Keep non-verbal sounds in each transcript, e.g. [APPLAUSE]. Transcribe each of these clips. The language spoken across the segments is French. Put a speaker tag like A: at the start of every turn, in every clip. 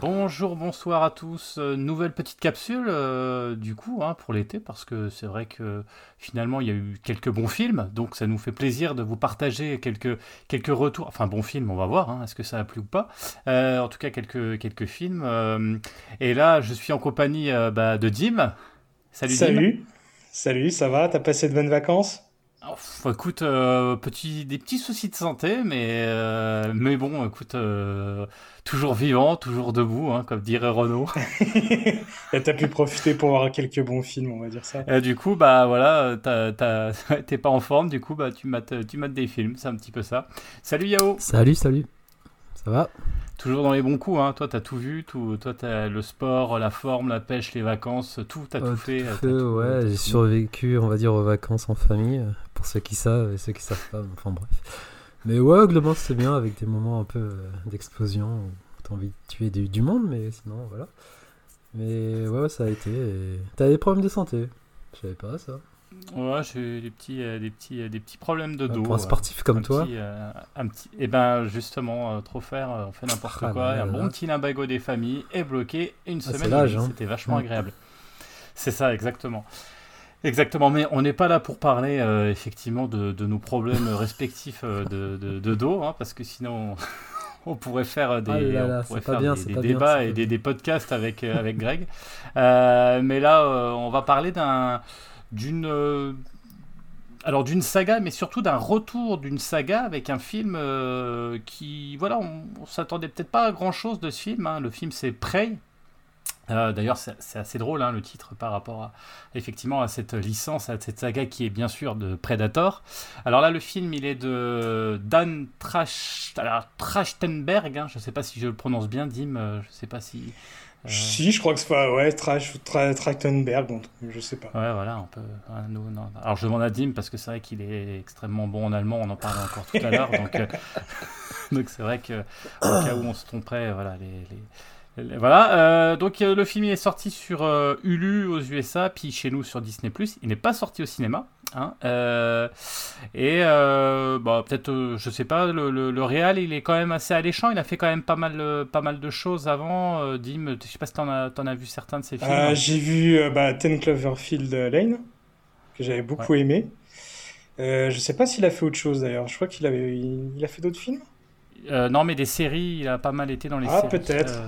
A: Bonjour, bonsoir à tous. Euh, nouvelle petite capsule euh, du coup hein, pour l'été parce que c'est vrai que finalement il y a eu quelques bons films donc ça nous fait plaisir de vous partager quelques, quelques retours. Enfin bons films on va voir hein, est-ce que ça a plu ou pas. Euh, en tout cas quelques, quelques films. et là je suis en compagnie bah, de Dim.
B: Salut Salut. Salut, ça va? T'as passé de bonnes vacances?
A: Oh, écoute, petit, des petits soucis de santé, mais, mais bon, écoute, toujours vivant, toujours debout, hein, comme dirait Renaud. [LAUGHS]
B: Et t'as pu profiter pour voir quelques bons films, on va dire ça.
A: Et du coup, bah voilà, [LAUGHS] t'es pas en forme, du coup, bah tu mates, tu mates des films, c'est un petit peu ça. Salut Yao
C: Salut, salut. Ça va?
A: Toujours dans les bons coups, hein. toi t'as tout vu, tout, toi t'as le sport, la forme, la pêche, les vacances, tout, t'as tout fait.
C: ouais, j'ai survécu, on va dire, aux vacances en famille, pour ceux qui savent et ceux qui savent pas, enfin bref. Mais ouais, globalement, c'est bien avec des moments un peu euh, d'explosion où t'as envie de tuer du, monde, mais sinon, voilà. Mais ouais, ça a été. T'as des problèmes de santé? Je savais pas ça.
A: Ouais, j'ai des petits, euh, des petits, euh, des petits problèmes de dos.
C: Pour un sportif comme toi.
A: un petit, et eh ben justement, trop faire, on fait n'importe ah quoi. un bon petit limbago des familles est bloqué une ah, semaine. Hein. C'était vachement agréable. C'est ça, exactement. Exactement, mais on n'est pas là pour parler euh, effectivement de, nos problèmes [LAUGHS] respectifs euh, de, dos, hein, parce que sinon [LAUGHS] on pourrait faire des, débats et des, podcasts avec, euh, avec Greg. mais là, on va parler d'un d'une alors d'une saga, mais surtout d'un retour d'une saga avec un film qui, voilà, on, s'attendait peut-être pas à grand chose de ce film. Hein. Le film c'est Prey, euh, d'ailleurs, c'est assez drôle hein, le titre par rapport à, effectivement à cette licence, à cette saga qui est bien sûr de Predator. Alors là, le film, il est de Dan Trachtenberg. Hein, je ne sais pas si je le prononce bien, Dim. Euh, je ne sais pas si.
B: Euh, si, je crois que c'est pas ouais, Trachtenberg, donc je sais pas.
A: Ouais, voilà, on peut. nous, Alors je demande à Dim parce que c'est vrai qu'il est extrêmement bon en allemand. On en parlait encore tout à l'heure, donc [LAUGHS] donc c'est vrai que au cas où on se tromperait, voilà les voilà, euh, donc euh, le film est sorti sur euh, Hulu aux USA, puis chez nous sur Disney+. Il n'est pas sorti au cinéma. Hein, et bah, peut-être, je sais pas, le, le, réal, il est quand même assez alléchant. Il a fait quand même pas mal, pas mal de choses avant. Dim, je sais pas si t'en as, en as vu certains de ses films.
B: J'ai vu bah, Ten Cloverfield Lane, que j'avais beaucoup aimé. je sais pas s'il a fait autre chose d'ailleurs. Je crois qu'il avait, il a fait d'autres films?
A: Euh, non, mais des séries, il a pas mal été dans les
B: ah,
A: séries.
B: Ah, peut-être.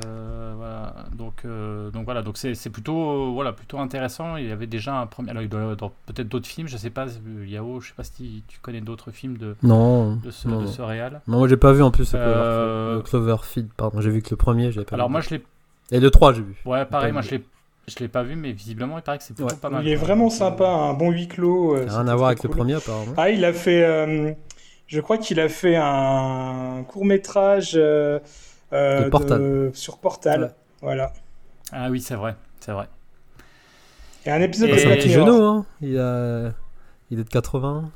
A: Euh, voilà. Donc, euh, donc voilà, donc c'est plutôt, voilà, plutôt intéressant. Il y avait déjà un premier. Alors, il doit peut-être d'autres films, je sais pas, Yao, je sais pas si tu connais d'autres films de,
C: non,
A: de, ce,
C: non,
A: de ce réal.
C: Non, moi j'ai pas vu en plus Cloverfield, Cloverfield, pardon, j'ai vu que le premier, j'ai pas
A: Alors, moi je l'ai.
C: Et le 3, j'ai vu.
A: Ouais, pareil, moi je l'ai. Je l'ai pas vu, mais visiblement, il paraît que c'est plutôt pas mal.
B: Il est vraiment sympa, un bon huis clos.
C: rien à voir avec le premier, apparemment.
B: Ah, il a fait. Je crois qu'il a fait un court métrage euh, euh, sur Portal. Voilà.
A: Ah oui, c'est vrai, c'est vrai.
B: Et un épisode
C: de Black Mirror. Hein il, a... il est de 80.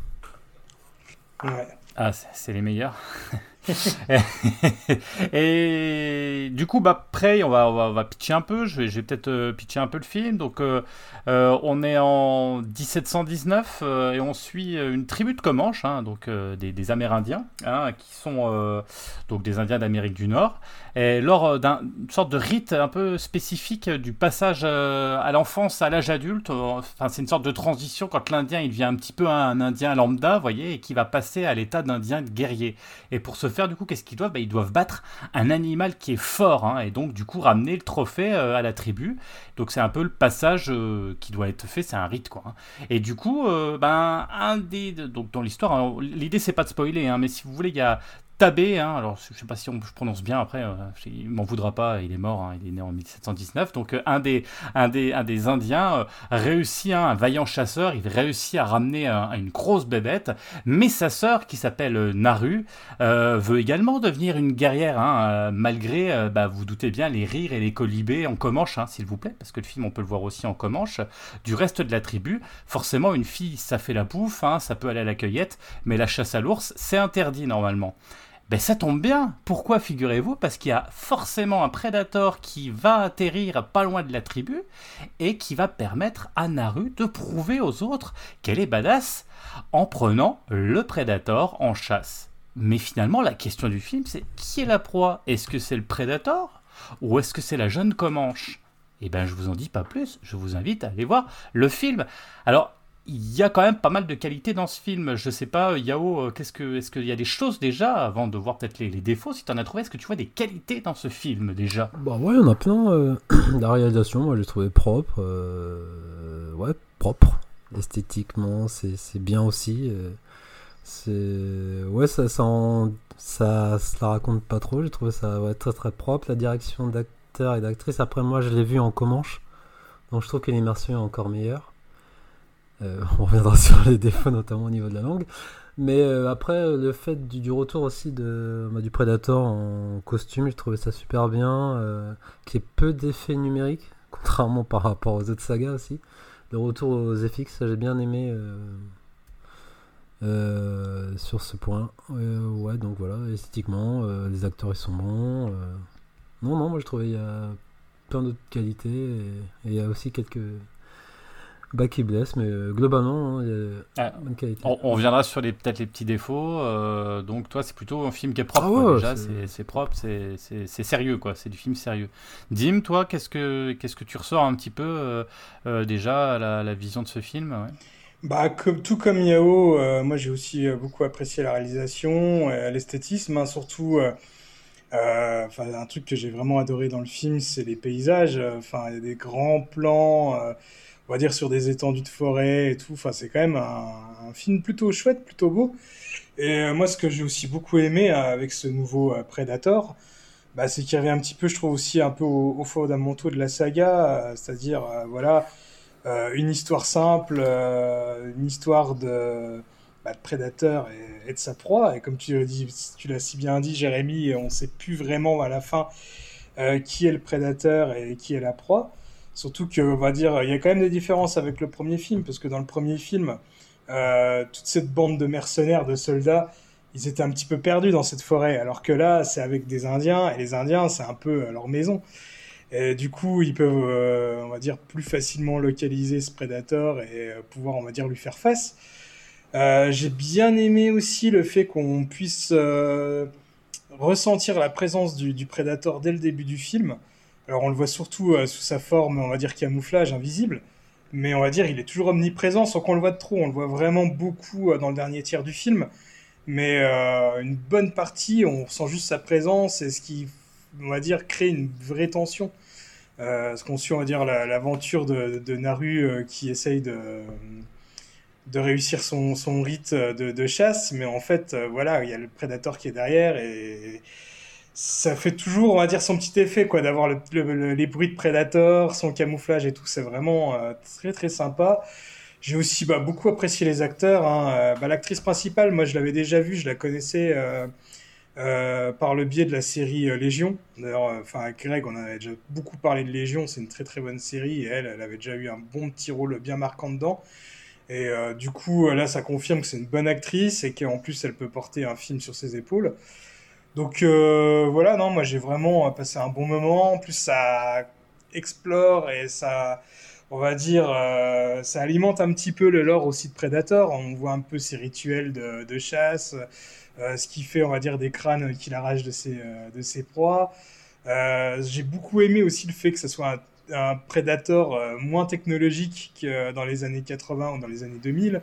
B: Ouais.
A: Ah, c'est les meilleurs. [LAUGHS] [LAUGHS] et du coup, bah, Prey, on va, on va, pitcher un peu. Je vais, vais peut-être euh, pitcher un peu le film. Donc, euh, euh, on est en 1719 et on suit une tribu de Comanches, hein, donc des, Amérindiens, hein, qui sont donc des Indiens d'Amérique du Nord. Et lors d'une sorte de rite un peu spécifique du passage à l'enfance à l'âge adulte, enfin, c'est une sorte de transition quand l'Indien il devient un petit peu un, Indien lambda, voyez, et qui va passer à l'état d'Indien guerrier. Et pour ce faire, du coup, qu'est-ce qu'ils doivent? Bah, Ils doivent battre un animal qui est fort, hein, et donc, du coup, ramener le trophée euh, à la tribu. Donc, c'est un peu le passage euh, qui doit être fait, c'est un rite, quoi. Hein. Et du coup, euh, ben, un des. Donc, dans l'histoire, l'idée, c'est pas de spoiler, hein, mais si vous voulez, il y a Tabé, hein, alors je sais pas si on, je prononce bien après, euh, il m'en voudra pas, il est mort, hein, il est né en 1719, donc euh, un, des, un, des, un des Indiens euh, réussit, hein, un vaillant chasseur, il réussit à ramener une grosse bébête, mais sa sœur, qui s'appelle Naru, veut également devenir une guerrière, malgré, bah, vous doutez bien, les rires et les colibés en comanche, s'il vous plaît, parce que le film on peut le voir aussi en comanche, du reste de la tribu, forcément une fille ça fait la bouffe, ça peut aller à la cueillette, mais la chasse à l'ours c'est interdit normalement. Ben ça tombe bien. Pourquoi figurez-vous? Parce qu'il y a forcément un prédateur qui va atterrir pas loin de la tribu et qui va permettre à Naru de prouver aux autres qu'elle est badass en prenant le prédateur en chasse. Mais finalement, la question du film, c'est qui est la proie? Est-ce que c'est le prédateur Ou est-ce que c'est la jeune Comanche? Eh bien, je vous en dis pas plus. Je vous invite à aller voir le film. Alors, il y a quand même pas mal de qualités dans ce film. Je sais pas, Yao, euh, qu'est-ce que, est-ce qu'il y a des choses déjà, avant de voir peut-être les, défauts, si tu en as trouvé, est-ce que tu vois des qualités dans ce film déjà?
C: Bah ouais, il y en a plein. Euh, [CLEARS THROAT] la réalisation, moi, j'ai trouvé propre. Euh, ouais, propre. Esthétiquement, c'est, bien aussi. c'est ouais, ça, ça, ça, se la raconte pas trop. J'ai trouvé ça très très propre. La direction d'acteurs et d'actrices. Après, moi, je l'ai vu en Comanche, donc je trouve que l'immersion est encore meilleure. Euh, [LAUGHS] on reviendra sur les défauts, notamment au niveau de la langue. Mais euh, après, le fait du, retour aussi bah, du Predator en costume, j'ai trouvé ça super bien. Euh, qui est peu d'effets numériques, [LAUGHS] contrairement par rapport aux autres sagas aussi. Le retour aux FX, j'ai bien aimé sur ce point. ouais, donc voilà, esthétiquement, les acteurs ils sont bons. Non, non, moi je trouvais il y a plein d'autres qualités et il y a aussi quelques bah, qui blesse, mais euh, globalement, hein, il y a ah, bonne qualité.
A: On, reviendra sur les, peut-être les petits défauts. Euh, donc, toi, c'est plutôt un film qui est propre. Ah déjà, c'est propre, c'est sérieux, quoi. C'est du film sérieux. Dim, toi, qu'est-ce que qu'est-ce que tu ressors un petit peu euh, déjà à la, vision de ce film
B: Bah, comme, tout comme Yao, moi j'ai aussi beaucoup apprécié la réalisation, l'esthétisme, hein, surtout. Enfin, un truc que j'ai vraiment adoré dans le film, c'est les paysages. Enfin, il y a des grands plans va dire sur des étendues de forêt et tout. Enfin, c'est quand même un, film plutôt chouette, plutôt beau. Et euh, moi, ce que j'ai aussi beaucoup aimé euh, avec ce nouveau euh, Predator, bah, c'est qu'il revient un petit peu, je trouve aussi un peu aux, fondamentaux de la saga, c'est-à-dire voilà une histoire simple, une histoire de, bah, prédateur et, de sa proie. Et comme tu l'as si bien dit, Jérémy, on ne sait plus vraiment à la fin qui est le prédateur et qui est la proie. Surtout que, on va dire, il y a quand même des différences avec le premier film, parce que dans le premier film, euh, toute cette bande de mercenaires, de soldats, ils étaient un petit peu perdus dans cette forêt, alors que là, c'est avec des Indiens, et les Indiens, c'est un peu leur maison. Et du coup, ils peuvent, euh, on va dire, plus facilement localiser ce prédateur et euh, pouvoir, on va dire, lui faire face. J'ai bien aimé aussi le fait qu'on puisse ressentir la présence du, du prédateur dès le début du film. Alors on le voit surtout euh, sous sa forme, on va dire camouflage, invisible, mais on va dire il est toujours omniprésent sans qu'on le voit de trop. On le voit vraiment beaucoup euh, dans le dernier tiers du film, mais euh, une bonne partie, on sent juste sa présence et ce qui, on va dire, crée une vraie tension. ce qu'on suit, on va dire, l'aventure de, Naru qui essaye de, de réussir son, son rite de, chasse, mais en fait, voilà, il y a le prédateur qui est derrière et ça fait toujours, on va dire, son petit effet, quoi, d'avoir les bruits de Predator, son camouflage et tout. C'est vraiment euh, très très sympa. J'ai aussi bah, beaucoup apprécié les acteurs. Hein. Euh, bah, L'actrice principale, moi, je l'avais déjà vue, je la connaissais euh, par le biais de la série Légion. D'ailleurs, enfin, Greg, on avait déjà beaucoup parlé de Légion. C'est une très très bonne série et elle, elle avait déjà eu un bon petit rôle bien marquant dedans. Et du coup, là, ça confirme que c'est une bonne actrice et qu'en plus, elle peut porter un film sur ses épaules. Donc euh, voilà, non, moi j'ai vraiment passé un bon moment. En plus, ça explore et ça, on va dire, euh, ça alimente un petit peu le lore aussi de Predator. On voit un peu ses rituels de, chasse, euh, ce qui fait, on va dire, des crânes qu'il arrache de ses, de ses proies. j'ai beaucoup aimé aussi le fait que ce soit un, un Predator moins technologique que dans les années 80 ou dans les années 2000.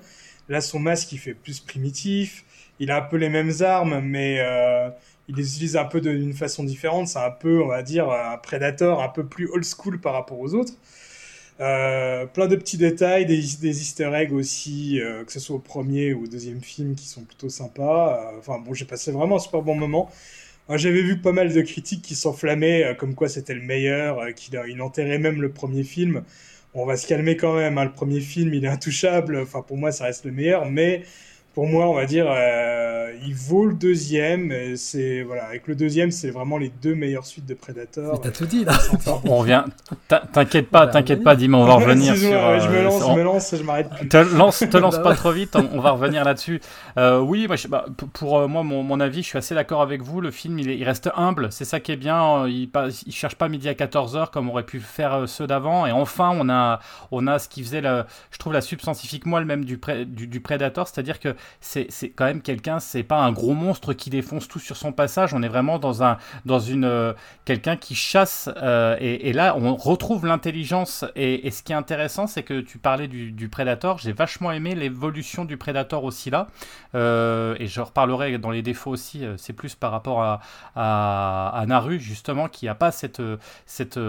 B: Là, son masque, il fait plus primitif. Il a un peu les mêmes armes, mais il les utilise un peu d'une façon différente. C'est un peu, on va dire, un Predator un peu plus old school par rapport aux autres. Euh, plein de petits détails, des, easter eggs aussi, euh, que ce soit au premier ou au deuxième film, qui sont plutôt sympas. Euh, enfin bon, j'ai passé vraiment un super bon moment. J'avais vu pas mal de critiques qui s'enflammaient, comme quoi c'était le meilleur, qu'il il enterrait même le premier film. On va se calmer quand même, hein. le premier film il est intouchable, enfin pour moi ça reste le meilleur, mais pour moi, on va dire, il vaut le deuxième. C'est voilà, avec le deuxième, c'est vraiment les deux meilleures suites de Predator.
C: Mais t'as tout dit là.
A: on revient. T'inquiète pas, t'inquiète pas, Dim, on va revenir sur.
B: je me lance, je me lance, je m'arrête
A: Te lance, te lance [LAUGHS] pas trop vite. On, va revenir là-dessus. Euh, oui, moi, bah, pour euh, moi, mon, avis, je suis assez d'accord avec vous. Le film, il, il reste humble. C'est ça qui est bien. Il, il cherche pas midi à 14 h comme aurait pu faire ceux d'avant. Et enfin, on a, on a ce qui faisait, je trouve, la substantifique moelle même du, du, du Predator, c'est-à-dire que c'est quand même quelqu'un, c'est pas un gros monstre qui défonce tout sur son passage. On est vraiment dans un dans une quelqu'un qui chasse. Et, là, on retrouve l'intelligence. Et, ce qui est intéressant, c'est que tu parlais du, du Predator. J'ai vachement aimé l'évolution du Predator aussi là. et je reparlerai dans les défauts aussi. c'est plus par rapport à, à, Naru justement qui a pas cette cette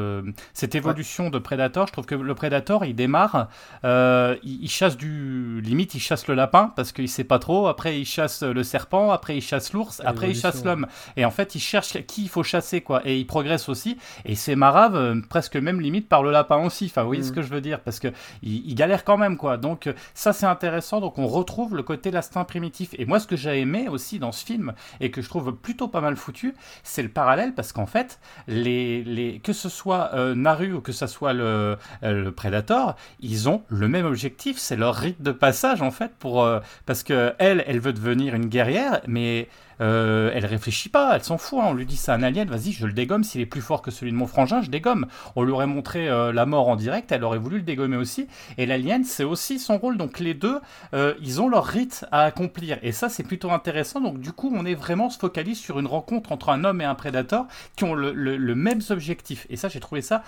A: cette évolution de Predator. Je trouve que le Predator, il démarre, il, il chasse du limite, il chasse le lapin parce qu'il sait pas trop. Après, il chasse le serpent. Après, il chasse l'ours. Après, il chasse l'homme. Et en fait, il cherche qui il faut chasser, quoi. Et il progresse aussi. Et c'est marave, euh, presque même limite par le lapin aussi. Enfin, vous voyez ce mm. que je veux dire Parce que il, galère quand même, quoi. Donc, euh, ça, c'est intéressant. Donc, on retrouve le côté l'instinct primitif. Et moi, ce que j'ai aimé aussi dans ce film et que je trouve plutôt pas mal foutu, c'est le parallèle parce qu'en fait, les, les, que ce soit euh, Naru ou que ce soit le, le Predator, ils ont le même objectif. C'est leur rite de passage, en fait, pour, parce que elle, elle veut devenir une guerrière, mais euh, elle réfléchit pas, elle s'en fout. Hein. On lui dit c'est un alien, vas-y, je le dégomme. S'il est plus fort que celui de mon frangin, je dégomme. On lui aurait montré euh, la mort en direct, elle aurait voulu le dégommer aussi. Et l'alien, c'est aussi son rôle. Donc les deux, euh, ils ont leur rite à accomplir. Et ça, c'est plutôt intéressant. Donc du coup, on est vraiment se focalise sur une rencontre entre un homme et un prédateur qui ont le, même objectif. Et ça, j'ai trouvé ça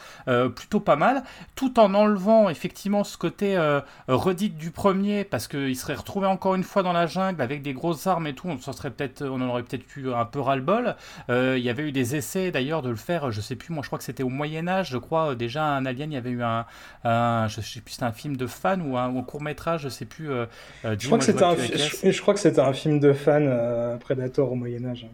A: plutôt pas mal, tout en enlevant effectivement ce côté redite du premier, parce qu'il serait retrouvé encore une fois dans la jungle avec des grosses armes et tout. On serait peut-être, on aurait peut-être eu un peu ras-le-bol. Euh, il y avait eu des essais d'ailleurs de le faire, je sais plus, moi je crois que c'était au Moyen-Âge, je crois, déjà un Alien, il y avait eu un, je sais plus, c'était un film de fan ou un, court-métrage, je sais plus. Euh,
B: euh, je, crois que c'était un, je, crois que c'était un film de fan, Predator au Moyen-Âge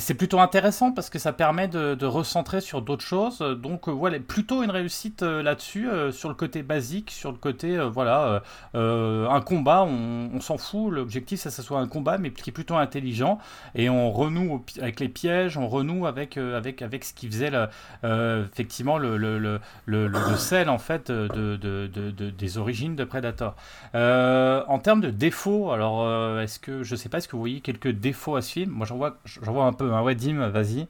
A: c'est plutôt intéressant parce que ça permet de, recentrer sur d'autres choses. Donc euh, voilà, plutôt une réussite euh, là-dessus, euh, sur le côté basique, sur le côté, voilà, un combat, on, s'en fout. L'objectif, c'est que ce soit un combat, mais qui est plutôt intelligent. Et on renoue avec les pièges, on renoue avec, avec, avec ce qui faisait effectivement le, le, le, le, sel, en fait, de, de, de, des origines de Predator. en termes de défauts, alors, est-ce que, je sais pas, est-ce que vous voyez quelques défauts à ce film? Moi, j'en vois, vois un peu Hein. Ouais, Dim, vas-y.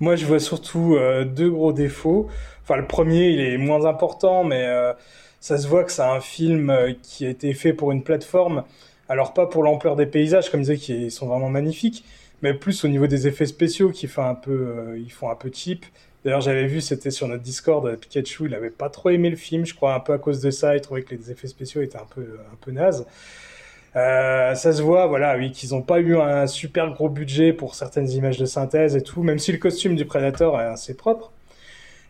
B: Moi, je vois surtout euh, deux gros défauts. Enfin, le premier, il est moins important, mais euh, ça se voit que c'est un film euh, qui a été fait pour une plateforme. Alors, pas pour l'ampleur des paysages, comme je disais, qui sont vraiment magnifiques, mais plus au niveau des effets spéciaux qui font un peu, ils font un peu cheap. D'ailleurs, j'avais vu, c'était sur notre Discord, Pikachu, il avait pas trop aimé le film, je crois, un peu à cause de ça. Il trouvait que les effets spéciaux étaient un peu, un peu nazes. Euh, ça se voit, voilà, oui, qu'ils n'ont pas eu un super gros budget pour certaines images de synthèse et tout, même si le costume du Predator est assez propre.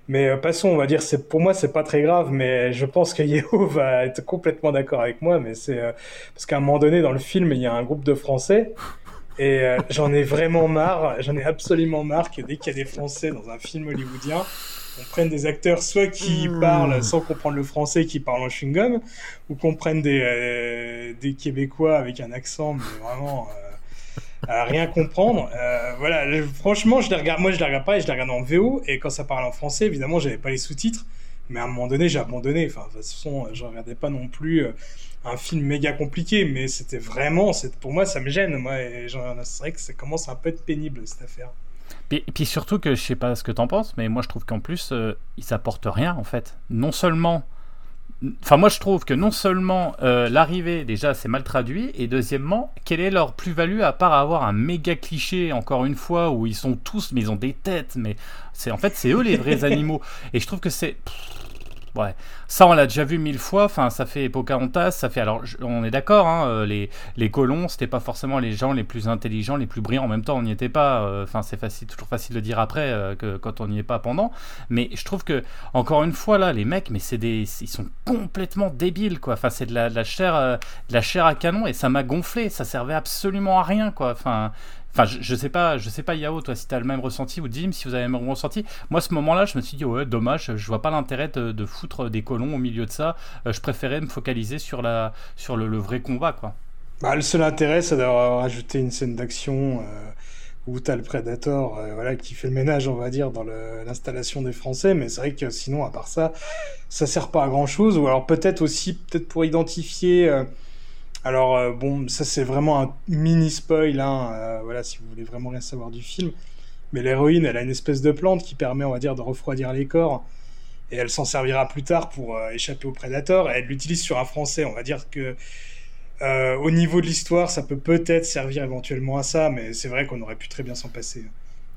B: Mais euh, passons, on va dire, c'est pour moi c'est pas très grave, mais je pense que Yeo [LAUGHS] va être complètement d'accord avec moi, mais c'est euh, parce qu'à un moment donné dans le film il y a un groupe de Français et j'en ai vraiment marre, j'en ai absolument marre que dès qu'il y a des Français dans un film hollywoodien, on prenne des acteurs soit qui hmm. parlent sans comprendre le français, qui parlent en chewing-gum, ou qu'on prenne des, euh, des Québécois avec un accent, mais vraiment euh, à rien comprendre. Euh, voilà, franchement, je les regarde, moi je les regarde pas et je les regarde en VO, et quand ça parle en français, évidemment, j'avais pas les sous-titres, mais à un moment donné, j'ai abandonné. Enfin, de toute façon, je regardais pas non plus un film méga compliqué, mais c'était vraiment, pour moi, ça me gêne. Moi, c'est vrai que ça commence à un peu être pénible cette affaire.
A: Et puis surtout que je sais pas ce que t'en penses, mais moi je trouve qu'en plus euh, il s'apporte rien en fait. Non seulement, enfin moi je trouve que non seulement euh, l'arrivée déjà c'est mal traduit, et deuxièmement quelle est leur plus-value à part avoir un méga cliché encore une fois où ils sont tous mais ils ont des têtes, mais c'est en fait c'est eux les vrais [LAUGHS] animaux. Et je trouve que c'est Ouais, ça on l'a déjà vu mille fois. Enfin, ça fait Pocahontas, ça fait. Alors, on est d'accord. Hein, euh, les les colons, c'était pas forcément les gens les plus intelligents, les plus brillants. En même temps, on n'y était pas. Euh, enfin, c'est toujours facile de dire après euh, que quand on n'y est pas pendant. Mais je trouve que encore une fois là, les mecs, mais c'est des, ils sont complètement débiles quoi. Enfin, c'est de la, de la chair, de la chair à canon et ça m'a gonflé. Ça servait absolument à rien quoi. Enfin, Enfin, je, sais pas, je sais pas Yao, toi, si tu as le même ressenti ou Dim, si vous avez le même ressenti. Moi, ce moment-là, je me suis dit, ouais, dommage, je vois pas l'intérêt de, foutre des colons au milieu de ça. Euh, je préférais me focaliser sur, la, sur le, vrai combat, quoi.
B: Bah, le seul intérêt, c'est d'avoir rajouté une scène d'action euh, où tu as le Predator euh, voilà, qui fait le ménage, on va dire, dans l'installation des Français. Mais c'est vrai que sinon, à part ça, ça sert pas à grand-chose. Ou alors peut-être aussi, peut-être pour identifier alors euh, bon, ça c'est vraiment un mini spoil, hein, euh, voilà, si vous voulez vraiment rien savoir du film. Mais l'héroïne, elle a une espèce de plante qui permet, on va dire, de refroidir les corps. Et elle s'en servira plus tard pour euh, échapper au prédateur. Et elle l'utilise sur un Français. On va dire que au niveau de l'histoire, ça peut peut-être servir éventuellement à ça, mais c'est vrai qu'on aurait pu très bien s'en passer.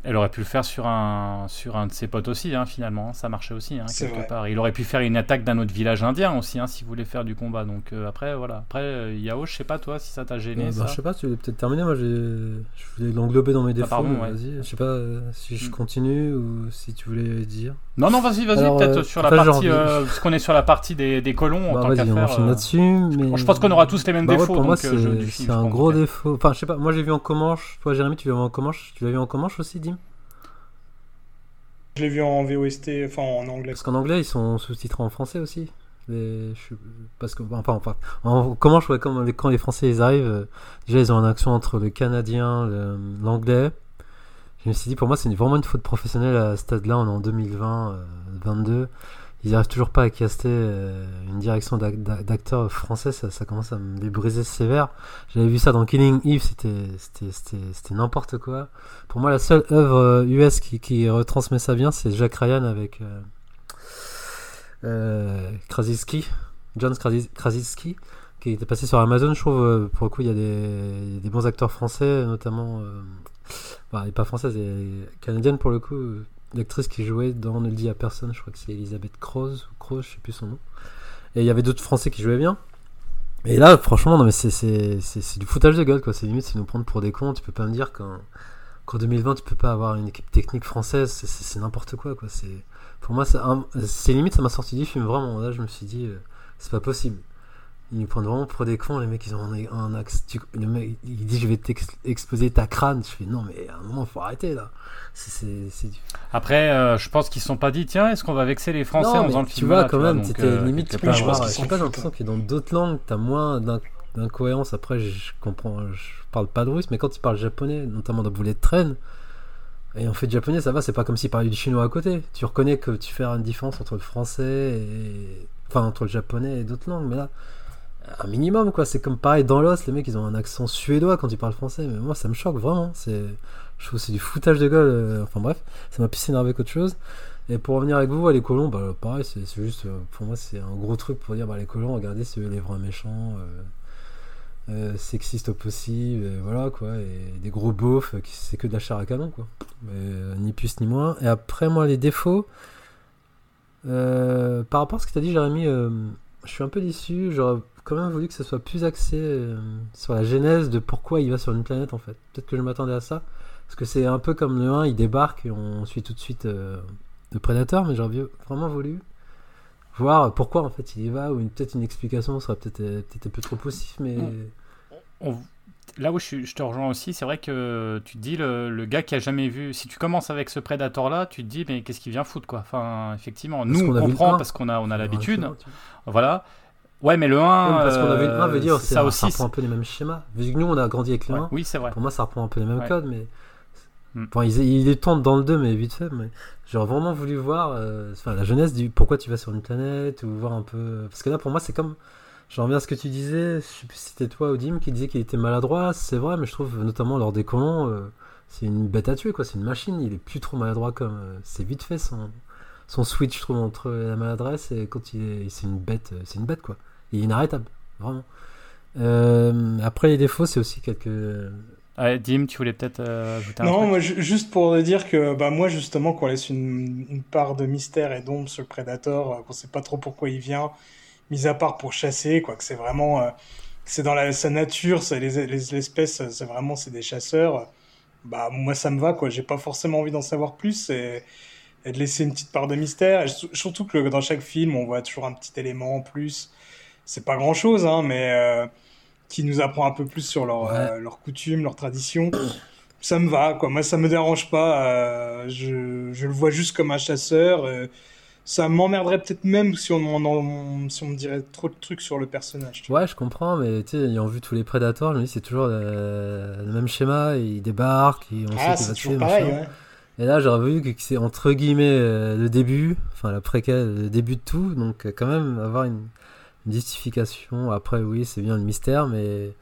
A: Elle aurait pu le faire sur un, sur un de ses potes aussi, hein, finalement. Ça marchait aussi, hein, quelque vrai. part. Il aurait pu faire une attaque d'un autre village indien aussi, hein, s'il voulait faire du combat. Donc euh, après, voilà. Après, euh, Yao, je sais pas, toi, si ça t'a gêné.
C: Euh,
A: bah,
C: je sais pas, tu voulais peut-être terminer. Moi, je voulais l'englober dans mes défauts. Ah, pardon, vas-y. Je sais pas si je mm. continue ou si tu voulais dire.
A: Non, non, vas-y, vas-y. peut-être sur la partie. parce qu'on est sur la partie des, des colons bah, en tant qu'affaire.
C: là-dessus. Mais...
A: Je pense qu'on aura tous les mêmes bah, défauts.
C: pour moi, c'est un gros défaut. Enfin, je sais pas. Moi, j'ai vu en Comanche. Toi, Jérémy, tu l'as vu en Comanche. Tu l'as vu en Comanche aussi, Dim?
B: Je l'ai vu en VOST, enfin en anglais.
C: Parce qu'en anglais, ils sont sous-titrés en français aussi. Parce que, enfin, enfin, en... je vois quand, quand les Français ils arrivent, euh, déjà ils ont un accent entre le canadien, l'anglais. Je me suis dit, pour moi, c'est vraiment une faute professionnelle à ce stade-là, on est en 2020, 22 ils n'arrivent toujours pas à caster euh, une direction d'acteurs français, ça, commence à me débriser sévère. J'avais vu ça dans Killing Eve, c'était n'importe quoi. Pour moi, la seule œuvre US euh, qui, retransmet ça bien, c'est Jack Ryan avec euh, Krasinski, John Krasinski, qui était passé sur Amazon. Je trouve, pour le coup, il y a des, bons acteurs français, notamment. Bah, pas françaises, canadiennes pour le coup l'actrice qui jouait dans Ne le dit à personne, je crois que c'est Elisabeth Croze, ou Croze, je sais plus son nom. Et il y avait d'autres Français qui jouaient bien. Et là, franchement, mais c'est du foutage de gueule, quoi. C'est limite, c'est nous prendre pour des cons. Tu peux pas me dire qu'en 2020, tu peux pas avoir une équipe technique française. C'est n'importe quoi, quoi. Pour moi, c'est limite, ça m'a sorti du film, vraiment. Là, je me suis dit, euh, c'est pas possible. Ils nous prennent vraiment pour des cons, les mecs, ils ont un, axe. le mec, il dit, je vais t'exposer ta crâne. Je fais, non, mais à un moment, faut arrêter, là.
A: Après, euh, je pense qu'ils se sont pas dit, tiens, est-ce qu'on va vexer les Français en faisant le film
C: Tu vois, quand même, c'était euh, limite. Je, je, je sais pas, l'impression que dans d'autres langues, t'as moins d'incohérence. Après, je, comprends, je parle pas de russe, mais quand ils parlent japonais, notamment dans Bullet Train, et en fait, japonais, ça va, c'est pas comme s'ils parlaient du chinois à côté. Tu reconnais que tu fais une différence entre le français et. Enfin, entre le japonais et d'autres langues, mais là, un minimum, quoi. C'est comme pareil dans l'os, les mecs, ils ont un accent suédois quand ils parlent français, mais moi, ça me choque vraiment. C'est. Je trouve c'est du foutage de gueule. Euh, enfin bref, ça m'a plus énervé qu'autre chose. Et pour revenir avec vous, les colons, bah, pareil, c'est juste, euh, pour moi, c'est un gros truc pour dire, bah, les colons, regardez, c'est les vrais méchants, euh, sexistes au possible, et voilà, quoi, et des gros beaufs, c'est que de la chair à canon, quoi. ni plus ni moins. Et après, moi, les défauts, par rapport à ce que tu as dit, Jérémy, je suis un peu déçu, j'aurais quand même voulu que ce soit plus axé sur la genèse de pourquoi il va sur une planète, en fait. Peut-être que je m'attendais à ça. Parce que c'est un peu comme le 1, il débarque et on suit tout de suite euh, le prédateur, mais j'aurais vraiment voulu voir pourquoi en fait il y va, ou peut-être une explication serait peut-être euh, peut un peu trop poussif, mais.
A: Là où je, te rejoins aussi, c'est vrai que tu te dis, le, gars qui a jamais vu, si tu commences avec ce prédateur là, tu te dis, mais qu'est-ce qu'il vient foutre quoi Enfin, effectivement, nous on, comprend parce qu'on a, on a l'habitude. Voilà. Ouais, mais le 1.
C: parce qu'on avait le 1 veut dire, ça, aussi, ça reprend un peu les mêmes schémas. Vu que nous on a grandi avec le 1.
A: oui, c'est vrai.
C: Pour moi, ça reprend un peu les mêmes codes, mais Mm. Enfin, il, il est temps dans le 2, mais vite fait. Mais j'aurais vraiment voulu voir euh, enfin, la jeunesse du pourquoi tu vas sur une planète, ou voir un peu. Parce que là, pour moi, c'est comme. J'en reviens à ce que tu disais, je sais plus si c'était toi ou Dim qui disait qu'il était maladroit, c'est vrai, mais je trouve notamment lors des colons, euh, c'est une bête à tuer, quoi. C'est une machine, il est plus trop maladroit comme. Euh, c'est vite fait son, son switch, je trouve, entre la maladresse et quand il est. C'est une bête, c'est une bête, quoi. Il est inarrêtable, vraiment. après, les défauts, c'est aussi quelques
A: Dim, tu voulais peut-être euh, ajouter un
B: Non,
A: truc
B: moi, juste pour dire que bah, moi, justement, qu'on laisse une, une, part de mystère et d'ombre sur le Predator, euh, qu'on sait pas trop pourquoi il vient, mis à part pour chasser, quoi, que c'est vraiment. Euh, c'est dans la, sa nature, c'est les, les espèces, c'est vraiment c'est des chasseurs. Bah, moi, ça me va, quoi. J'ai pas forcément envie d'en savoir plus et, et, de laisser une petite part de mystère. Et surtout que dans chaque film, on voit toujours un petit élément en plus. C'est pas grand chose, hein, mais qui nous apprend un peu plus sur leurs euh, leurs coutumes, leurs traditions. Ça me va, quoi. Moi, ça me dérange pas. Euh, je, je, le vois juste comme un chasseur. Euh, ça m'emmerderait peut-être même si on, si on me dirait trop de trucs sur le personnage.
C: Ouais, je comprends, mais tu sais, ayant vu tous les prédateurs, je me dis c'est toujours le, même schéma. Il débarque, on
B: ah, sait qu'il va tuer. Pareil,
C: Et là, j'aurais vu que c'est entre guillemets le début, enfin la préquelle, le début de tout. Donc, quand même, avoir une, justification. Après, oui, c'est bien le mystère, mais.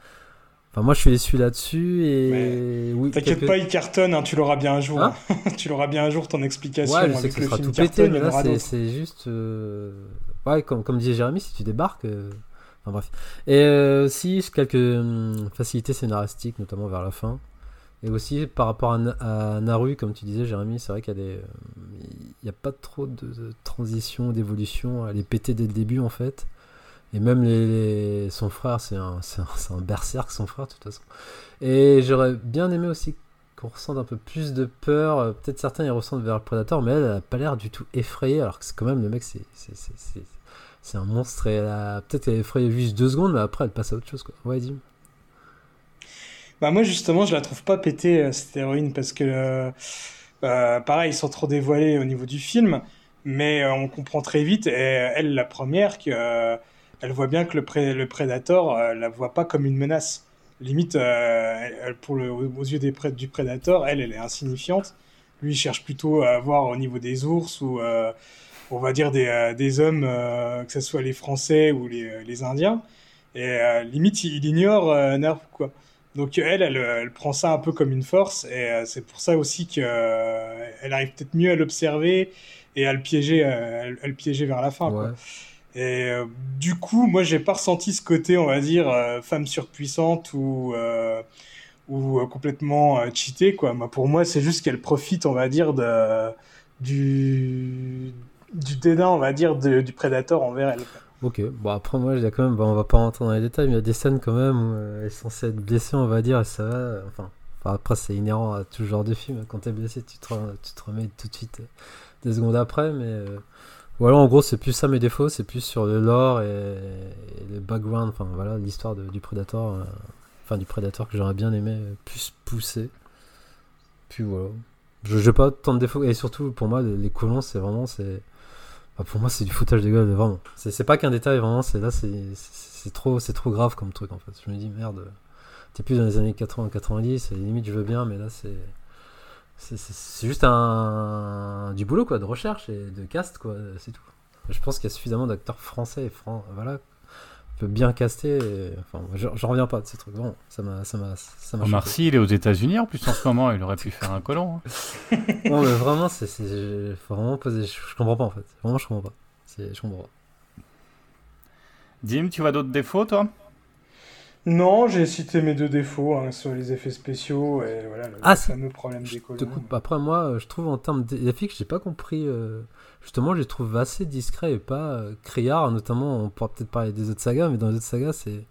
C: Enfin, moi, je suis déçu là-dessus et oui.
B: T'inquiète pas, il cartonne, hein, tu l'auras bien un jour. Hein [LAUGHS] tu l'auras bien un jour ton explication.
C: Ouais, je sais que ça sera tout pété, mais là, c'est juste. Euh, ouais, comme, comme disait Jérémy, si tu débarques, euh, Enfin bref. Et euh, aussi quelques hum, facilités scénaristiques, notamment vers la fin. Et aussi par rapport à, à Naru, comme tu disais, Jérémy, c'est vrai qu'il n'y a, a, pas trop de, transition, d'évolution. Elle est pétée dès le début en fait. Et même son frère, c'est un, un, un berserk, son frère, de toute façon. Et j'aurais bien aimé aussi qu'on ressente un peu plus de peur. Peut-être certains ils ressentent vers le prédateur, mais elle, elle a pas l'air du tout effrayée, alors que c'est quand même le mec, c'est un monstre et peut-être elle effrayée juste deux secondes, mais après elle passe à autre chose quoi. Ouais, dis.
B: Bah moi justement, je la trouve pas pétée euh, cette héroïne parce que euh, euh, pareil, sans trop dévoiler au niveau du film, mais on comprend très vite, et elle la première, que elle voit bien que le, pré le prédateur la voit pas comme une menace. Limite, elle, pour le, aux yeux du prédateur, elle, elle est insignifiante. Lui, il cherche plutôt à voir au niveau des ours ou on va dire des, des hommes, que ce soit les Français ou les, les Indiens. Et limite, il, ignore Nerf quoi. Donc elle, elle, prend ça un peu comme une force et euh, c'est pour ça aussi qu'elle euh, arrive peut-être mieux à l'observer et à le piéger, euh, à, le piéger vers la fin. Et du coup, moi, j'ai pas ressenti ce côté, on va dire, femme surpuissante ou ou complètement cheatée quoi. pour moi, c'est juste qu'elle profite, on va dire, de du du dédain, on va dire, du prédateur envers elle.
C: Ok, bon après moi j'ai quand même, bon, on va pas rentrer dans les détails, mais il y a des scènes quand même où euh, elle est censée être blessée, on va dire, et ça va. Enfin, après c'est inhérent à tout genre de film. Quand t'es blessé, tu te, tu te remets tout de suite euh, des secondes après, mais euh, voilà, en gros c'est plus ça mes défauts, c'est plus sur le lore et, le background, enfin voilà, l'histoire du Predator, enfin du Predator que j'aurais bien aimé plus pousser. Puis voilà, je n'ai pas tant de défauts, et surtout pour moi les, les colons c'est vraiment c'est pour moi, c'est du foutage de gueule, vraiment. C'est pas qu'un détail, vraiment. C'est là, c'est trop, c'est trop grave comme truc en fait. Je me dis merde, t'es plus dans les années 80-90. Limite, je veux bien, mais là, c'est c'est juste un du boulot quoi, de recherche et de cast quoi. C'est tout. Je pense qu'il y a suffisamment d'acteurs français et fran voilà peut bien caster. Enfin, j'en reviens pas de ces trucs. Bon, ça m'a, ça m'a, ça m'a.
A: Omar il est aux États-Unis en plus en ce moment. Il aurait pu faire un colon.
C: Hein. [LAUGHS] non, mais vraiment, c'est, faut vraiment poser. Je, comprends pas en fait. Vraiment, je comprends pas. Je comprends pas.
A: Dim, tu vois d'autres défauts, toi?
B: Non, j'ai cité mes deux défauts, hein, sur les effets spéciaux et voilà, le ah, fameux problème des colons.
C: Après, moi, je trouve en termes d'effets que j'ai pas compris. Euh, justement, je les trouve assez discrets et pas euh, criards. Notamment, on pourra peut-être parler des autres sagas, mais dans les autres sagas, c'est.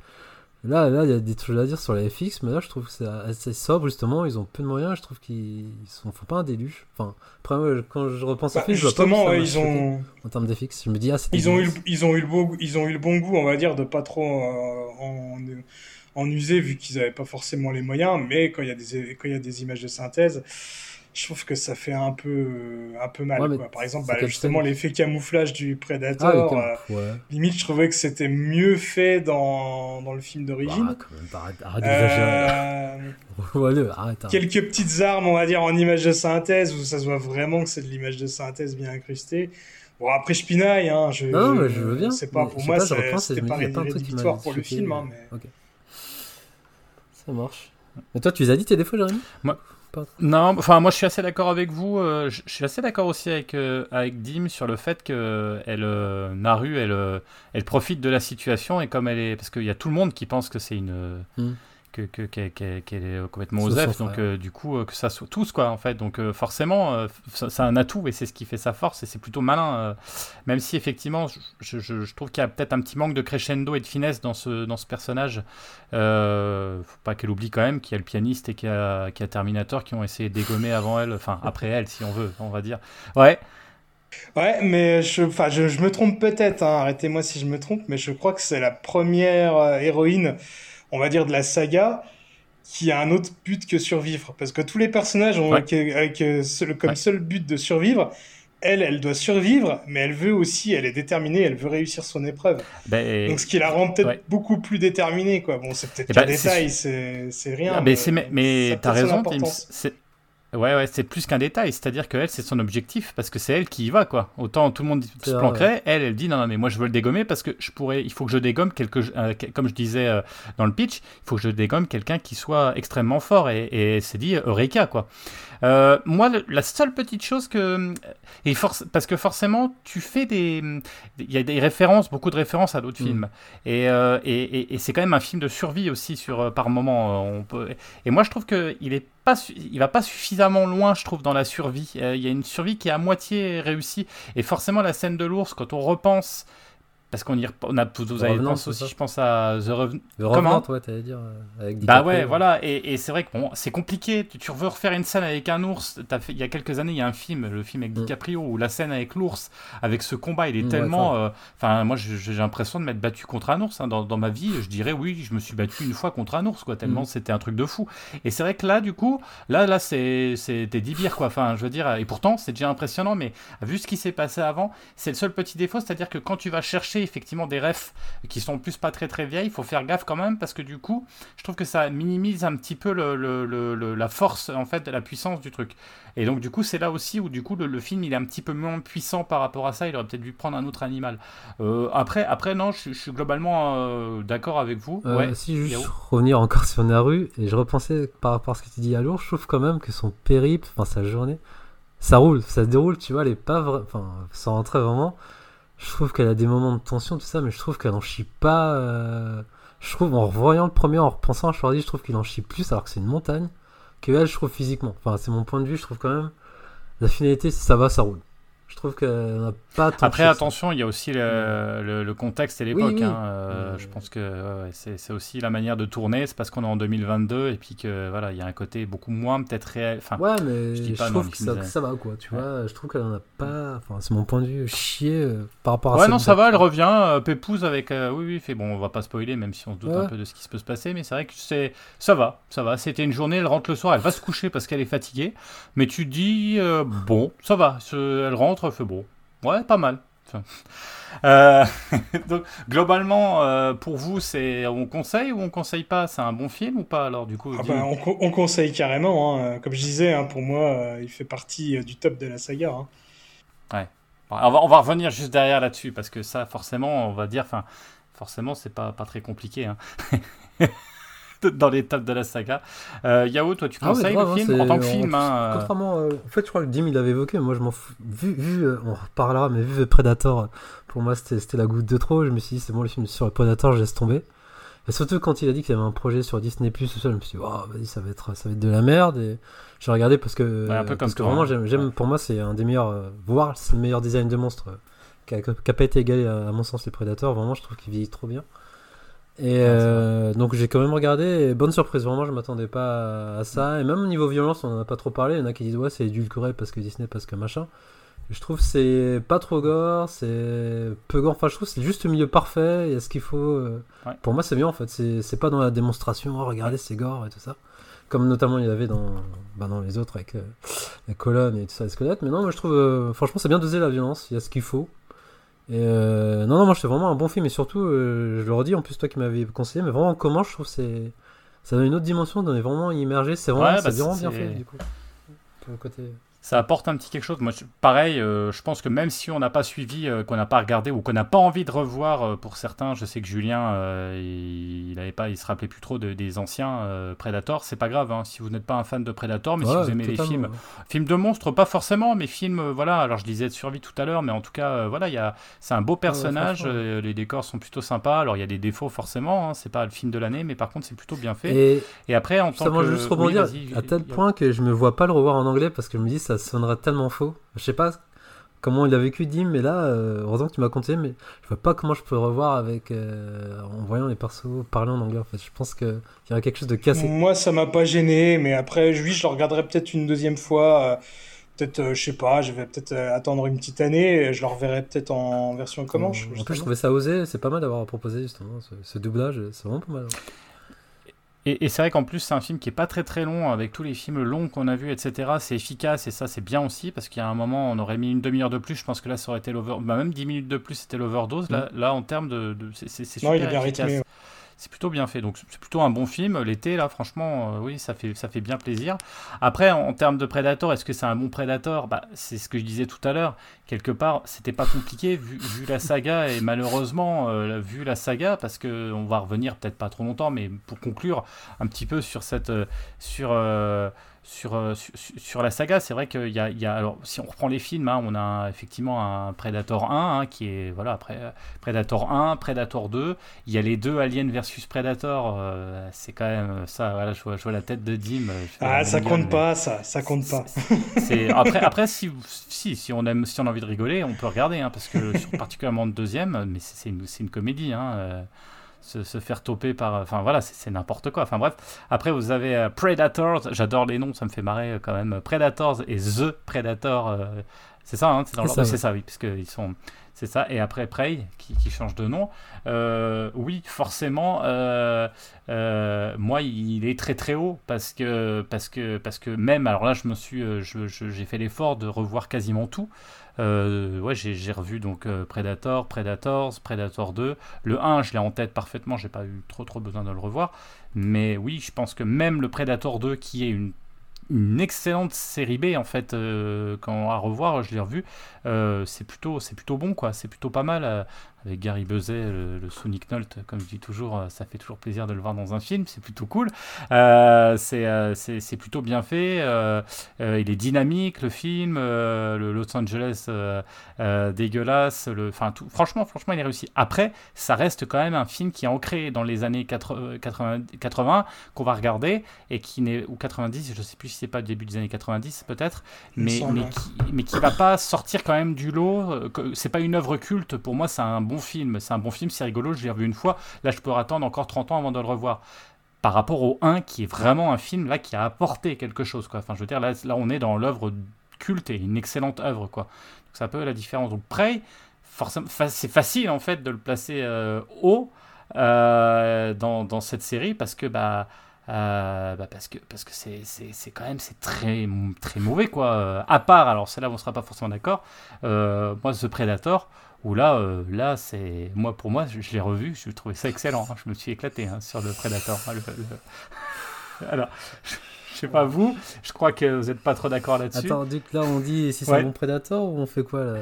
C: Là, là, il y a des choses à dire sur les FX, mais là, je trouve que c'est assez sobre, justement. Ils ont peu de moyens, je trouve qu'ils ne font pas un déluge. Enfin, après, quand je repense à bah, film, je vois pas
B: ils ont.
C: En termes d'FX, je me dis, ah,
B: ils ont, eu, ils, ont eu le bon, ils ont eu le bon goût, on va dire, de pas trop euh, en, en, user, vu qu'ils n'avaient pas forcément les moyens, mais quand il y, a des, quand il y a des images de synthèse je trouve que ça fait un peu, un peu mal. quoi. Par exemple, bah, justement, l'effet camouflage du Predator, ah, euh, limite, je trouvais que c'était mieux fait dans, dans le film d'origine. Bah, arrête, euh... [LAUGHS] arrête, Quelques petites armes, on va dire, en image de synthèse, où ça se voit vraiment que c'est de l'image de synthèse bien incrustée. Bon, après, je pinaille, hein, je,
C: non, mais je veux bien.
B: C'est pas, pour moi, c'était pas rédhibitoire pour le film. Hein, mais...
C: Ça marche. Mais toi, tu les as dit tes défauts, Jérémy?
A: Moi, non, enfin moi je suis assez d'accord avec vous. Euh, je, suis assez d'accord aussi avec euh, avec Dim sur le fait que elle euh, Naru elle elle profite de la situation et comme elle est parce qu'il y a tout le monde qui pense que c'est une hmm qu'elle que, que, est complètement aux F, donc euh, du coup euh, que ça soit tous quoi en fait, donc euh, forcément c'est un atout et c'est ce qui fait sa force et c'est plutôt malin, même si effectivement je, je, je trouve qu'il y a peut-être un petit manque de crescendo et de finesse dans ce, dans ce personnage, faut pas qu'elle oublie quand même qu'il y a le pianiste et qu'il y, a, a Terminator qui ont essayé de dégommer avant elle, enfin après elle si on veut, on va dire, ouais.
B: Ouais, mais je, je, je me trompe peut-être, hein, arrêtez-moi si je me trompe, mais je crois que c'est la première héroïne on va dire, de la saga qui a un autre but que survivre. Parce que tous les personnages ont avec, euh, comme seul but de survivre. Elle, elle doit survivre, mais elle veut aussi, elle est déterminée, elle veut réussir son épreuve. Ben, Donc ce qui la rend peut-être beaucoup plus déterminée. Quoi. Bon, c'est peut-être eh un ben, détail, c'est rien.
A: Ah, mais mais, mais t'as raison, Ouais, ouais, c'est plus qu'un détail, c'est-à-dire qu'elle, c'est son objectif, parce que c'est elle qui y va, quoi. Autant tout le monde se planquerait, elle, elle dit non, non, mais moi je veux le dégommer parce que je pourrais, il faut que je dégomme quelque, euh, comme je disais euh, dans le pitch, il faut que je dégomme quelqu'un qui soit extrêmement fort, et, et c'est dit Eureka, quoi. Euh, moi, la seule petite chose que. Et force, parce que forcément, tu fais des. Il y a des références, beaucoup de références à d'autres mm. films. Et, et, et, et c'est quand même un film de survie aussi, sur, par moment. On peut... Et moi, je trouve qu'il est pas, il va pas suffisamment loin, je trouve, dans la survie. Euh, il y a une survie qui est à moitié réussie. Et forcément, la scène de l'ours, quand on repense parce qu'on y on a, vous avez pensé aussi, je pense à The, Revenant.
C: The Revenant, toi, t'allais dire, euh, avec
A: Bah ouais, voilà, et, et c'est vrai que bon, c'est compliqué. Tu, tu, veux refaire une scène avec un ours. As fait, il y a quelques années, il y a un film, le film avec mm. DiCaprio, où la scène avec l'ours, avec ce combat, il est mm, tellement. Euh, enfin, moi, j'ai l'impression de m'être battu contre un ours. Hein. Dans, dans, ma vie, je dirais oui, je me suis battu une fois contre un ours, quoi, tellement mm. c'était un truc de fou. Et c'est vrai que là, du coup, là, là, c'est des quoi. Enfin, je veux dire, et pourtant, c'est déjà impressionnant, mais vu ce qui s'est passé avant, c'est le seul petit défaut, c'est-à-dire que quand tu vas chercher effectivement des refs qui sont plus pas très très vieilles, il faut faire gaffe quand même parce que du coup, je trouve que ça minimise un petit peu le, la force, en fait, la puissance du truc. Et donc, du coup, c'est là aussi où, du coup, le, film, il est un petit peu moins puissant par rapport à ça. Il aurait peut-être dû prendre un autre animal. Euh, après, après, non, je, suis globalement euh, d'accord avec vous.
C: Euh, ouais, si, juste revenir encore sur Naru, et je repensais par rapport à ce que tu dis à Lourdes, je trouve quand même que son périple, enfin, sa journée, ça roule, ça se déroule, tu vois, elle est pas enfin, sans rentrer vraiment je trouve qu'elle a des moments de tension, tout ça, mais je trouve qu'elle en chie pas. Euh, je trouve, en revoyant le premier, en repensant à Shorty, je trouve qu'il en chie plus alors que c'est une montagne que elle, je trouve physiquement. Enfin, c'est mon point de vue, je trouve quand même. La finalité, si ça va, ça roule. Je trouve qu'elle n'a pas
A: Après, attention, il y a aussi le, contexte et l'époque. Hein, euh, je pense que c'est aussi la manière de tourner. C'est parce qu'on est en 2022 et puis que voilà, il y a un côté beaucoup moins peut-être réel. Enfin,
C: ouais, mais je, trouve que ça, va quoi. Tu vois, je trouve qu'elle n'en a pas. Enfin, c'est mon point de vue chier euh, par rapport à.
A: Ouais, non, ça va. Elle revient. Euh, Pépouze avec. oui, oui, fait bon. On va pas spoiler, même si on se doute un peu de ce qui se peut se passer, mais c'est vrai que c'est ça va, ça va. C'était une journée. Elle rentre le soir. Elle va se coucher parce qu'elle est fatiguée. Mais tu dis bon, ça va. Elle rentre fait bon. Ouais, pas mal. [LAUGHS] Euh, [LAUGHS] donc, globalement, euh, pour vous, c'est on conseille ou on conseille pas? C'est un bon film ou pas alors du coup
B: ah ben, on, conseille carrément. Hein. Comme je disais, hein, pour moi, euh, il fait partie du top de la saga. Hein.
A: Ouais. On va, on va revenir juste derrière là-dessus parce que ça, forcément, on va dire, enfin, forcément, c'est pas pas très compliqué. [LAUGHS] [LAUGHS] dans l'étape de la saga. Euh, Yao, toi, tu ah conseilles le film en tant que film hein,
C: euh. Contrairement, euh, en fait, je crois que Dim il avait évoqué, moi je m'en fous. Vu, vu on reparlera, mais vu Predator, pour moi c'était la goutte de trop. Je me suis dit, c'est bon, le film sur le Predator, je laisse tomber. Et surtout quand il a dit qu'il y avait un projet sur Disney Plus, je me suis dit, oh, vas-y, ça va être, ça va être de la merde. Et j'ai regardé parce que,
A: un peu
C: parce
A: que
C: vraiment, j'aime, pour moi, c'est un des meilleurs, voire c'est le meilleur design de monstre qui n'a pas été égalé à, à, mon sens les Predators. Vraiment, je trouve qu'il vieillit trop bien. Et euh, donc j'ai quand même regardé, bonne surprise, vraiment je m'attendais pas à ça. Et même au niveau violence, on en a pas trop parlé. Il y en a qui disent ouais c'est édulcoré parce que Disney, parce que machin. je trouve c'est pas trop gore, c'est peu gore. Enfin je trouve c'est juste le milieu parfait, il y a ce qu'il faut. Euh. Pour moi c'est bien en fait, c'est pas dans la démonstration, oh, regardez c'est gore et tout ça. Comme notamment il y avait dans, bah, dans les autres avec euh, la colonne et tout ça, les squelettes. Mais non, moi je trouve franchement c'est bien dosé la violence, il y a ce qu'il faut. Et euh, non, non, moi, c'est vraiment un bon film. Et surtout, euh, je le redis, en plus, toi qui m'avais conseillé, mais vraiment en commun, je trouve c'est ça donne une autre dimension, on est vraiment immergé. C'est vraiment, bah, vraiment bien fait, du coup.
A: Pour le côté ça apporte un petit quelque chose. Moi, pareil, euh, je pense que même si on n'a pas suivi, euh, qu'on n'a pas regardé ou qu'on n'a pas envie de revoir, euh, pour certains, je sais que Julien, il, avait pas, il se rappelait plus trop des anciens Predator. C'est pas grave, hein, si vous n'êtes pas un fan de Predator, mais si vous aimez les films, films de monstres, pas forcément, mais films, voilà. Alors je disais de survie tout à l'heure, mais en tout cas, voilà, il c'est un beau personnage. les décors sont plutôt sympas. Alors il y a des défauts forcément. Hein, c'est pas le film de l'année, mais par contre c'est plutôt bien fait. Et, après, en tant que,
C: juste rebondir à tel point que je me vois pas le revoir en anglais parce que je me dis ça ça sonnerait tellement faux. Je sais pas comment il a vécu Dim, mais là, euh, heureusement que tu m'as compté, mais je vois pas comment je peux revoir avec euh, en voyant les persos parler en anglais. En fait, je pense qu'il y aurait quelque chose de cassé.
B: Moi, ça m'a pas gêné, mais après, oui, je le regarderai peut-être une deuxième fois. Euh, peut-être, je sais pas, je vais peut-être attendre une petite année. Et je le reverrai peut-être en version Comanche.
C: en plus, je trouvais ça osé. C'est pas mal d'avoir proposé justement ce, ce doublage. C'est vraiment pas mal.
A: Et, c'est vrai qu'en plus, c'est un film qui est pas très très long, avec tous les films longs qu'on a vus, etc. C'est efficace et ça, c'est bien aussi, parce qu'il y a un moment, on aurait mis une demi-heure de plus. Je pense que là, ça aurait été l'over. Bah, même 10 minutes de plus, c'était l'overdose. Là, mm. là, en termes de. c'est super
B: non, il est bien efficace. Rythmé.
A: C'est plutôt bien fait. Donc c'est plutôt un bon film. L'été, là, franchement, oui, ça fait, ça fait bien plaisir. Après, en, termes de Predator, est-ce que c'est un bon Predator? Bah, C'est ce que je disais tout à l'heure. Quelque part, c'était pas compliqué vu, la saga et malheureusement, vu la saga, parce qu'on va revenir peut-être pas trop longtemps, mais pour conclure un petit peu sur cette. sur euh, sur, sur, la saga, c'est vrai qu'il y a, y a, alors si on reprend les films, hein, on a effectivement un Predator 1 hein, qui est voilà après Predator 1, Predator 2, il y a les deux Alien versus Predator, euh, c'est quand même ça. Voilà, je vois, je vois la tête de Dim. Euh,
B: ah, ça compte pas, ça, ça compte pas.
A: C'est après, après si, si, si on aime, si on a envie de rigoler, on peut regarder, hein, parce que sur particulièrement le deuxième, mais c'est une, une, comédie. Hein, se, faire toper par. Enfin voilà, c'est n'importe quoi. Enfin bref. Après, vous avez euh, Predators. J'adore les noms, ça me fait marrer euh, quand même. Predators et The Predator. Euh, c'est ça, hein, c'est ça, oui, parce qu'ils sont. C'est ça. Et après Prey, qui, qui change de nom. oui, forcément, moi, il est très très haut parce que parce que parce que même. Alors là, je me suis, j'ai fait l'effort de revoir quasiment tout. Euh, ouais, j'ai revu donc euh, Predator, Predator 2. Le 1, je l'ai en tête parfaitement, j'ai pas eu trop trop besoin de le revoir. Mais oui, je pense que même le Predator 2, qui est une, excellente série B en fait, euh, à revoir, je l'ai revu, c'est plutôt, plutôt bon quoi, c'est plutôt pas mal avec Gary Buzet, le, Sonic Nolt, comme je dis toujours, euh, ça fait toujours plaisir de le voir dans un film, c'est plutôt cool. Euh, euh, c'est plutôt bien fait, il est dynamique le film, le Los Angeles dégueulasse, le, tout, franchement, franchement, il est réussi. Après, ça reste quand même un film qui est ancré dans les années 80, 80, qu'on va regarder et qui n'est ou 90, je sais plus si c'est pas le début des années 90 peut-être, mais mais qui, mais qui va pas sortir quand même du lot. C'est pas une œuvre culte pour moi, c'est un bon film. C'est un bon film, c'est rigolo, je l'ai revu une fois. Là, je peux attendre encore 30 ans avant de le revoir. Par rapport au 1, qui est vraiment un film là qui a apporté quelque chose. Quoi. Enfin, je veux dire, là, là on est dans l'œuvre culte et une excellente œuvre. Quoi. c'est un peu la différence. Donc, Prey, c'est facile en fait de le placer euh, haut euh, dans, cette série parce que. Bah, euh, bah parce que parce que c'est quand même c'est très très mauvais quoi à part alors celle-là on sera pas forcément d'accord moi The Predator où là, euh, là c'est moi pour moi, je, l'ai revu, je trouvais ça excellent. Hein. je me suis éclaté hein, sur le Predator. Hein, [LAUGHS] Alors, je, sais pas vous, je crois que vous n'êtes pas trop d'accord là-dessus.
C: Attends, du là on dit si c'est un bon Predator ou on fait quoi là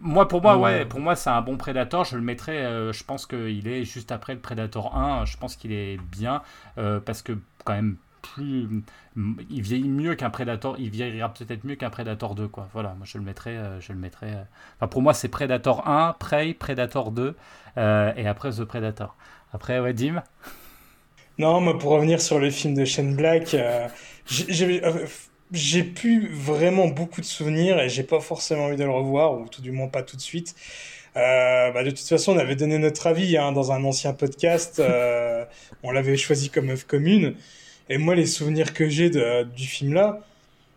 A: Moi pour moi, ouais, pour moi c'est un bon Predator. Je le mettrais, euh, je pense qu'il est juste après le Predator 1. Je pense qu'il est bien euh, parce que quand même plus. Il vieillit mieux qu'un Predator. Il vieillira peut-être mieux qu'un Predator 2, quoi. Voilà, moi je le mettrais. Euh, je le mettrais euh, enfin, pour moi, c'est Predator 1, Prey, Predator 2, euh, et après The Predator. Après, ouais, Dim?
B: Non, moi pour revenir sur le film de Shane Black, j'ai plus vraiment beaucoup de souvenirs et j'ai pas forcément envie de le revoir, ou tout du moins pas tout de suite. bah de toute façon, on avait donné notre avis hein, dans un ancien podcast. [LAUGHS] on l'avait choisi comme œuvre commune. Et moi, les souvenirs que j'ai du film là,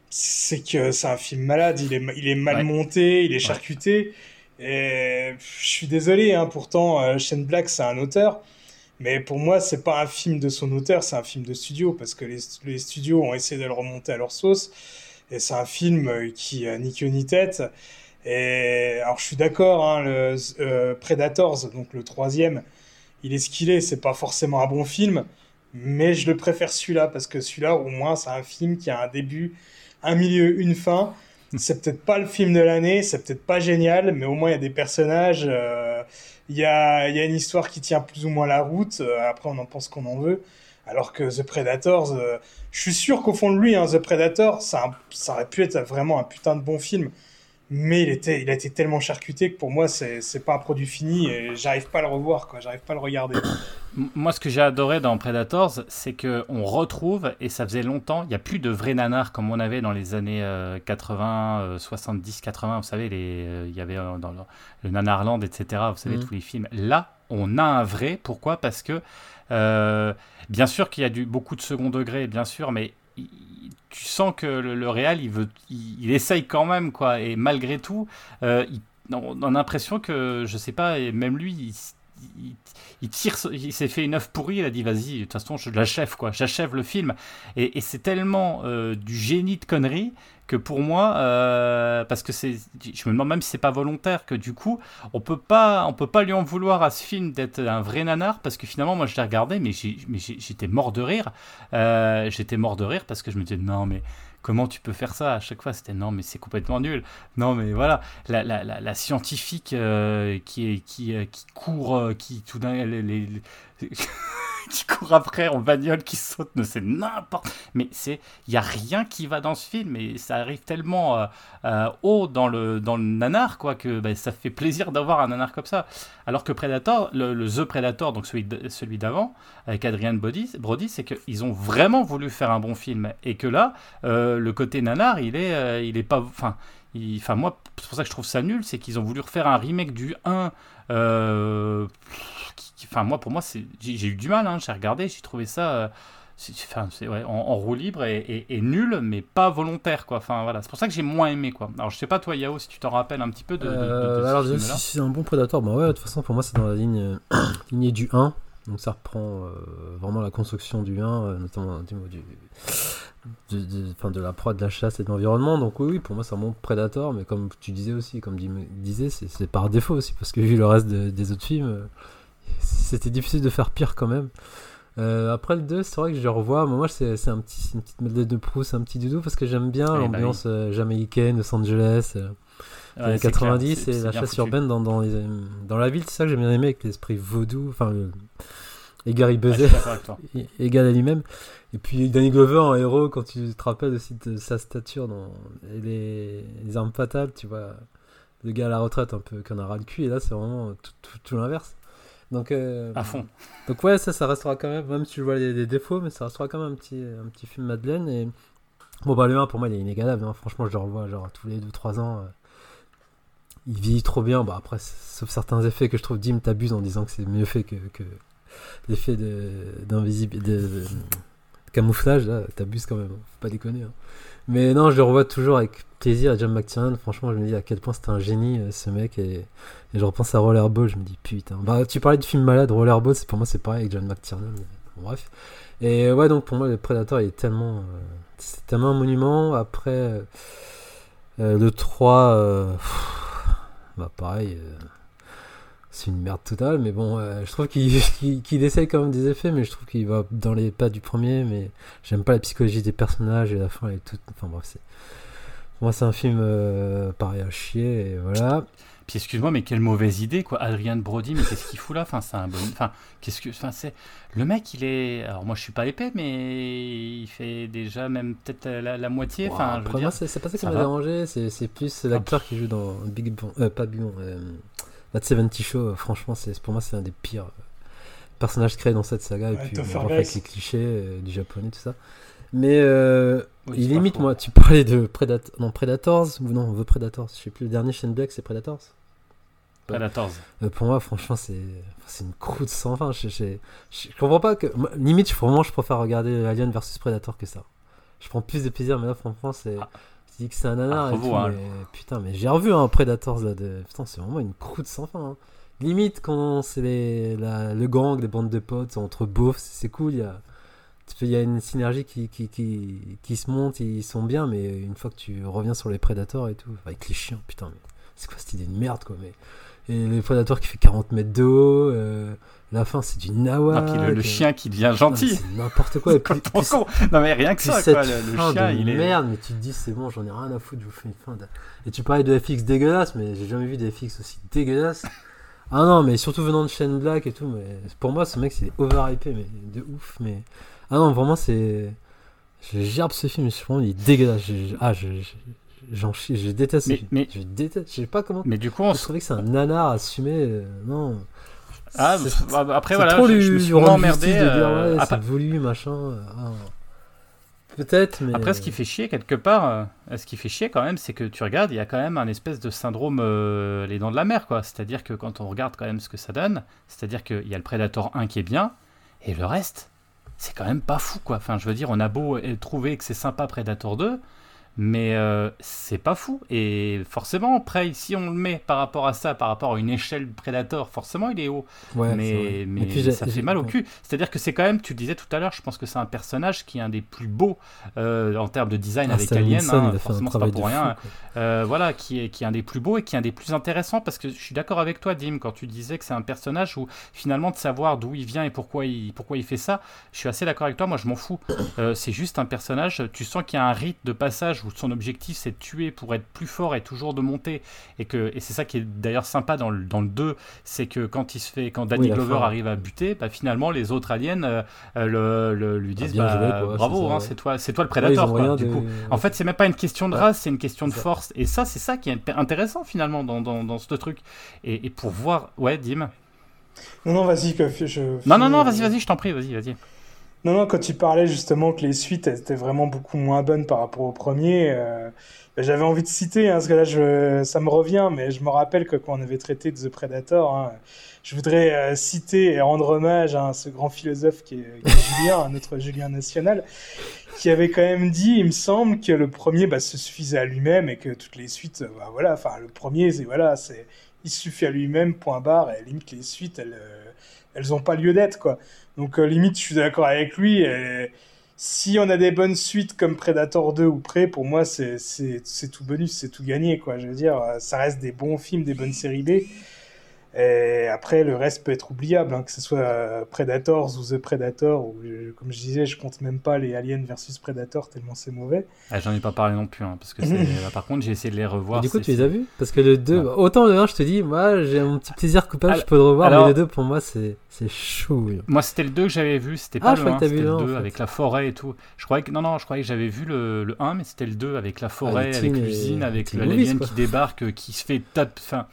B: c'est que c'est un film malade. Il est, il est mal monté, il est charcuté. Et je suis désolé, hein, pourtant, euh, Shane Black, c'est un auteur. Mais pour moi, c'est pas un film de son auteur, c'est un film de studio. Parce que les, les, studios ont essayé de le remonter à leur sauce. Et c'est un film euh, qui a ni queue ni tête. Et alors, je suis d'accord, hein, le euh, Predators, donc le troisième, il est ce qu'il est. C'est pas forcément un bon film mais je le préfère celui-là parce que celui-là, au moins, c'est un film qui a un début, un milieu, une fin. C'est peut-être pas le film de l'année, c'est peut-être pas génial, mais au moins il y a des personnages, euh, il y, a, y, a, une histoire qui tient plus ou moins la route. Euh, après, on en pense qu'on en veut. Alors que The Predators, euh, je suis sûr qu'au fond de lui, hein, The Predator, ça, ça aurait pu être vraiment un putain de bon film mais il, était, il a été tellement charcuté que pour moi, c'est, c'est pas un produit fini et j'arrive pas à le revoir, quoi. J'arrive pas à le regarder.
A: Moi, ce que j'ai adoré dans Predators, c'est que on retrouve, et ça faisait longtemps, il n'y a plus de vrais nanars comme on avait dans les années 80, 70, 80. Vous savez, les, euh, il y avait euh, dans le, le Nanarland, etc. Vous savez, mm. tous les films. Là, on a un vrai. Pourquoi? Parce que, euh, bien sûr qu'il y a du, beaucoup de second degré, bien sûr, mais tu sens que le, le Real, il, veut, il, essaye quand même, quoi. Et malgré tout, euh, on, a l'impression que, je sais pas, et même lui, il, il tire, il s'est fait une œuvre pourrie, il a dit vas-y, de toute façon je l'achève quoi, j'achève le film. Et, c'est tellement euh, du génie de conneries que pour moi, euh, parce que c'est, je me demande même si c'est pas volontaire, que du coup, on peut pas, on peut pas lui en vouloir à ce film d'être un vrai nanar, parce que finalement, moi, je l'ai regardé, mais j'étais mort de rire. Euh, j'étais mort de rire parce que je me disais non, mais comment tu peux faire ça à chaque fois? C'était non, mais c'est complètement nul. Non, mais voilà, la, la, la, scientifique euh, qui, qui, qui court, qui tout d'un les, [LAUGHS] qui court après en bagnole, qui saute, ne c'est n'importe. Mais c'est, il y a rien qui va dans ce film et ça arrive tellement euh, euh, haut dans le dans le nanar quoi que bah, ça fait plaisir d'avoir un nanar comme ça. Alors que Predator, le, The Predator, donc celui celui d'avant avec Adrian Brody, Brody c'est qu'ils ont vraiment voulu faire un bon film et que là euh, le côté nanar il est il est pas, enfin Enfin, moi, c'est pour ça que je trouve ça nul, c'est qu'ils ont voulu refaire un remake du 1 enfin moi pour moi c'est j'ai eu du mal hein, j'ai regardé j'ai trouvé ça euh, enfin, ouais, en, roue libre et, nul mais pas volontaire quoi. Enfin voilà. C'est pour ça que j'ai moins aimé quoi. Alors je sais pas toi Yao si tu t'en rappelles un petit peu de,
C: euh, alors si c'est un bon prédateur. Bah ouais de toute façon pour moi c'est dans la ligne [CLEARS THROAT] lignée du 1 donc ça reprend euh, vraiment la construction du 1 notamment du, de, de, de, la proie, de la chasse et de l'environnement. Donc oui, pour moi c'est un bon Predator, mais comme tu disais aussi, comme disais, c'est par défaut aussi, parce que vu le reste des autres films, c'était difficile de faire pire quand même. Euh, après le 2, c'est vrai que je le revois. Moi, c'est, c'est un petit, une petite Madeleine de Proust, un petit doudou parce que j'aime bien bah l'ambiance euh, jamaïcaine, Los Angeles, euh, 90 et la chasse urbaine dans, dans, dans, la ville. C'est ça que j'ai bien aimé avec l'esprit vaudou, enfin, et Gary Buzet, égal à lui-même. Et puis Danny Glover en héros, quand tu te rappelles aussi de sa stature dans les, les armes fatales, tu vois, le gars à la retraite un peu qu'on a ras le cul, et là c'est vraiment tout, tout, tout l'inverse. Donc, euh,
A: à fond.
C: Donc ouais, ça, ça restera quand même, même si je vois les, défauts, mais ça restera quand même un petit, un petit film Madeleine. Et bon, bah le 1 pour moi il est inégalable. Hein. Franchement, je le revois genre tous les 2-3 ans. Euh. Il vit trop bien. Bah après, sauf certains effets que je trouve Dim t'abuse en disant que c'est mieux fait que, que l'effet d'invisible, de, de, camouflage là, t'abuses quand même. Hein. Faut pas déconner. Hein. Mais non, je le revois toujours avec plaisir John McTiernan. Franchement, je me dis à quel point c'était un génie euh, ce mec. Et, je repense à Rollerball, je me dis putain. Bah, tu parlais de film malade, Rollerball, pour moi c'est pareil avec John McTiernan. bref. Et ouais, donc pour moi, le Predator il est tellement. Euh, c'est tellement un monument. Après, euh, le 3, bah pareil c'est une merde totale, mais bon, euh, je trouve [LAUGHS] qu'il essaye quand même des effets, mais je trouve qu'il va dans les pas du premier, mais j'aime pas la psychologie des personnages et la fin est toute. Enfin bref, c'est. Moi, c'est un film euh, pareil à chier, et voilà.
A: Puis excuse-moi, mais quelle mauvaise idée, quoi. Adrian Brody, mais qu'est-ce qu'il fout là? Enfin, c'est un bon. Enfin, qu'est-ce que. Enfin, c'est. Le mec, il est. Alors, moi, je suis pas épais, mais il fait déjà même peut-être la, moitié. enfin,
C: moi, c'est pas ça qui m'a dérangé, c'est plus l'acteur qui joue dans Big Bang. Euh, pas Big Bang. La 70 Show, euh, franchement, c'est pour moi, c'est un des pires euh, personnages créés dans cette saga. et puis, on avec les clichés euh, du japonais, tout ça. Mais il limite, moi, tu parlais de Predator, non, Predators, ou non, The Predators, je sais plus, le dernier Shane Black, c'est Predators?
A: Predators.
C: pour moi, franchement, c'est c'est une croûte sans fin. Je, je, je, comprends pas que. Limite, vraiment, je préfère regarder Alien versus Predator que ça. Je prends plus de plaisir, mais là, franchement, c'est. Ah. Tu dis que c'est un nanar ah, et tout, hein. mais, putain, mais j'ai revu un Predators là. De... Putain, c'est vraiment une croûte sans fin. Hein. Limite, quand c'est les, le gang, les bandes de potes entre beaufs, c'est cool. Il y a, il y a une synergie qui, qui, qui, qui, se monte, ils sont bien, mais une fois que tu reviens sur les Predators et tout, avec les chiens, putain, mais c'est quoi cette idée de merde quoi. Mais... Et les Predators qui fait 40 mètres de haut. Euh, la fin, c'est du nawak.
A: Ah, le, chien qui devient gentil.
C: N'importe quoi. [LAUGHS]
A: non, mais rien que ça, quoi. Le, chien, il est.
C: Merde, mais tu te dis, c'est bon, j'en ai rien à foutre, je vous fais une fin. Et tu parlais de FX dégueulasse, mais j'ai jamais vu des FX aussi dégueulasses. Ah non, mais surtout venant de Shane Black et tout. Mais pour moi, ce mec, c'est overhypé, mais de ouf. Mais ah non, vraiment, c'est. Je gerbe ce film, je pense, il est dégueulasse. Ah, je, j'en je déteste.
A: Mais, mais,
C: je déteste. Je sais pas comment.
A: Mais du coup, on
C: je trouvais que c'est un nanar assumé. Euh, non.
A: Ah, bah, après, voilà, je, je, me suis emmerdé.
C: Euh, c'est voulu, machin. Euh, ah. Peut-être, mais.
A: Après, ce qui fait chier, quelque part, euh, ce qui fait chier quand même, c'est que tu regardes, il y a quand même un espèce de syndrome les dents de la mer, quoi. C'est-à-dire que quand on regarde quand même ce que ça donne, c'est-à-dire qu'il y a le Predator 1 qui est bien, et le reste, c'est quand même pas fou, quoi. Enfin, je veux dire, on a beau trouver que c'est sympa Predator 2, mais euh, c'est pas fou. Et forcément, après, si on le met par rapport à ça, par rapport à une échelle Predator, forcément, il est haut. mais mais ça fait mal au cul. C'est-à-dire que c'est quand même, tu disais tout à l'heure, je pense que c'est un personnage qui est un des plus beaux euh, en termes de design ah, avec Alien. Hein, forcément, c'est pas pour rien. Euh, voilà, qui est, qui est un des plus beaux et qui est un des plus intéressants parce que je suis d'accord avec toi, Dim, quand tu disais que c'est un personnage où finalement de savoir d'où il vient et pourquoi il, pourquoi il fait ça, je suis assez d'accord avec toi. Moi, je m'en fous. c'est juste un personnage. Tu sens qu'il y a un rite de passage où son objectif c'est de tuer pour être plus fort et toujours de monter. Et, que, et c'est ça qui est d'ailleurs sympa dans le, dans le 2, c'est que quand il se fait, quand Danny Glover arrive à buter, bah, finalement les autres aliens euh, euh, le, lui disent bah, bravo, hein, c'est toi, c'est toi le prédateur. du coup. En fait, c'est même pas une question de race, c'est une question de force. Et ça, c'est ça qui est intéressant finalement dans, dans, dans ce truc. Et, et, pour voir, ouais, Dim.
B: Non, non, vas-y, je.
A: Non, non, non, vas-y, vas-y, je t'en prie, vas-y, vas-y.
B: Non, non, quand tu parlais justement que les suites étaient vraiment beaucoup moins bonnes par rapport au premier, euh, ben, j'avais envie de citer, hein, parce que là ça me revient, mais je me rappelle que quand on avait traité de The Predator, hein, je voudrais euh, citer et rendre hommage à ce grand philosophe qui est, Julien, notre Julien national, qui avait quand même dit, il me semble, que le premier bah, se suffisait à lui-même et que toutes les suites, bah, voilà, enfin le premier, c'est voilà, c'est il suffit à lui-même, point barre, et limite les suites, elles, euh, elles ont pas lieu d'être, quoi. Donc euh, limite, je suis d'accord avec lui. Et si on a des bonnes suites comme Predator 2 ou Prey, pour moi, c'est tout bonus, c'est tout gagné, quoi. Je veux dire, ça reste des bons films, des bonnes séries B. Et après, le reste peut être oubliable, hein, que ce soit euh, Predators ou The Predator, ou comme je disais, je compte même pas les Aliens versus Predator tellement c'est mauvais.
A: Ah, J'en ai pas parlé non plus, hein, parce que [LAUGHS] par contre, j'ai essayé de les revoir.
C: du coup, tu les as vus? Parce que le 2, autant le 1, je te dis, moi j'ai mon petit plaisir coupable, je peux le revoir, mais le 2 pour moi c'est chaud.
A: Moi c'était le 2 que j'avais vu, c'était pas ah, le 1, c'était le 2 avec la forêt et tout. Je croyais que, non, non, je croyais que j'avais vu le, le 1, mais c'était le 2 avec la forêt, ah, avec l'usine, avec l'alien qui débarque, qui se fait tape. Enfin,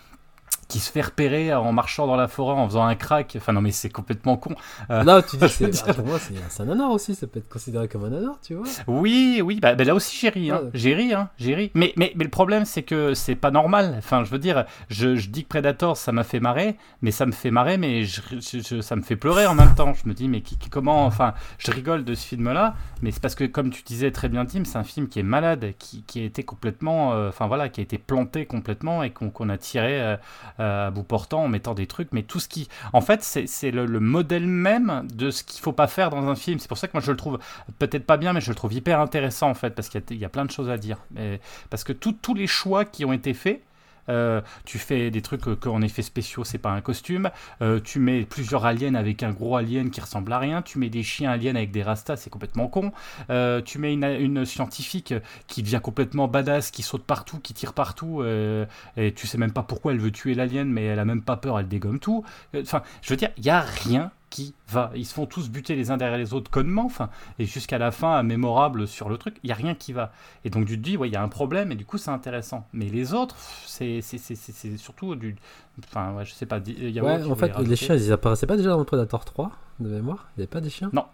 A: qui se fait repérer en marchant dans la forêt en faisant un crack. Enfin, non, mais c'est complètement con.
C: Euh, non, tu [LAUGHS] dis, c'est, pour moi, c'est un nanar aussi. Ça peut être considéré comme un nanar, tu vois.
A: Oui, oui, bah, bah là aussi, j'ai ri. Hein. J'ai ri, hein. J'ai ri. Mais, mais, mais le problème, c'est que c'est pas normal. Enfin, je veux dire, je, je dis que Predator, ça m'a fait marrer, mais ça me fait marrer, mais je, ça me fait pleurer en même temps. Je me dis, mais qui, comment. Enfin, je rigole de ce film-là, mais c'est parce que, comme tu disais très bien, Tim, c'est un film qui est malade, qui, qui a été complètement. Euh, enfin, voilà, qui a été planté complètement et qu'on a tiré. Euh, euh, à bout portant en mettant des trucs, mais tout ce qui. En fait, c'est le, modèle même de ce qu'il faut pas faire dans un film. C'est pour ça que moi je le trouve peut-être pas bien, mais je le trouve hyper intéressant en fait, parce qu'il y, a plein de choses à dire. parce que tous les choix qui ont été faits, euh, tu fais des trucs qu'en effet spéciaux, c'est pas un costume. Euh, tu mets plusieurs aliens avec un gros alien qui ressemble à rien. Tu mets des chiens aliens avec des rastas, c'est complètement con. Euh, tu mets une, scientifique qui devient complètement badass, qui saute partout, qui tire partout. et tu sais même pas pourquoi elle veut tuer l'alien, mais elle a même pas peur, elle dégomme tout. Enfin, je veux dire, il y a rien qui va. Ils se font tous buter les uns derrière les autres connement, enfin, et jusqu'à la fin, mémorable sur le truc, il n'y a rien qui va. Et donc tu te dis, ouais, il y a un problème, et du coup, c'est intéressant. Mais les autres, c'est surtout du. Enfin, ouais, je sais pas.
C: Y a ouais, en fait, les chiens, ils apparaissaient pas déjà dans Predator 3 de mémoire? Il n'y avait pas des chiens?
A: Non,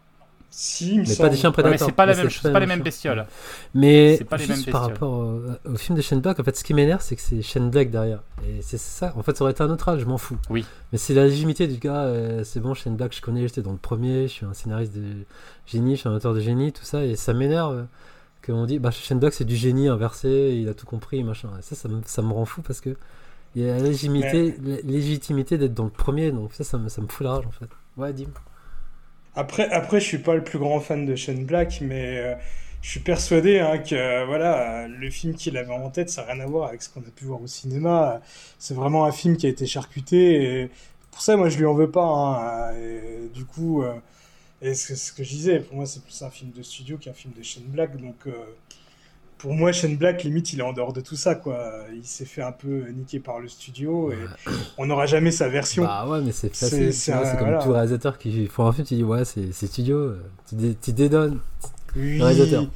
B: si,
C: mais pas des chiens prédateurs.
A: mais c'est pas, la même, pas, les mêmes bestioles.
C: Mais pas les mêmes par rapport au, film de Shane Black, en fait, ce qui m'énerve, c'est que c'est Shane Black derrière. Et c'est ça. En fait, ça aurait été un autre âge, je m'en fous.
A: Oui.
C: Mais c'est la légitimité du gars. Euh, c'est bon, Shane Black, je connais, j'étais dans le premier, je suis un scénariste de génie, je suis un auteur de génie, tout ça, et ça m'énerve. Euh, qu'on dit, bah, Shane Black, c'est du génie inversé, il a tout compris, machin. ça, ça me, ça me rend fou parce que il y a la légitimité, légitimité d'être dans le premier, donc ça, ça me, ça me fout la rage en fait. Ouais, dis
B: après, après, je suis pas le plus grand fan de Shane Black, mais euh, je suis persuadé hein, que voilà, le film qu'il avait en tête, ça n'a rien à voir avec ce qu'on a pu voir au cinéma. C'est vraiment un film qui a été charcuté. Pour ça, moi, je lui en veux pas. Hein, et, du coup, euh, et ce, ce, que je disais, pour moi, c'est plus un film de studio qu'un film de Shane Black. Donc, euh, pour moi, Shane Black, limite, il est en dehors de tout ça, quoi. Il s'est fait un peu niquer par le studio et on n'aura jamais sa version.
C: Bah ouais, mais c'est facile. C'est comme tout réalisateur qui font un film, tu dis, ouais, c'est studio, tu, dédonnes.
B: Oui, réalisateur.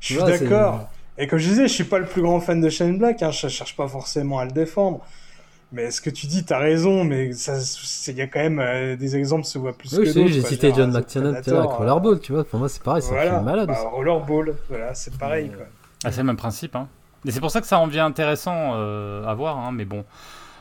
B: je suis d'accord. Et comme je disais, je suis pas le plus grand fan de Shane Black, hein, je cherche pas forcément à le défendre. Mais ce que tu dis, tu as raison, mais il y a quand même euh, des exemples se voient plus oui, que d'autres.
C: J'ai cité John McTiernan avec Rollerball, tu vois. Pour moi, c'est pareil, c'est un film malade.
B: Bah, Rollerball, voilà, c'est pareil. Quoi.
A: Ah, c'est le même principe. Hein. Et c'est pour ça que ça en devient intéressant euh, à voir. Hein, mais bon.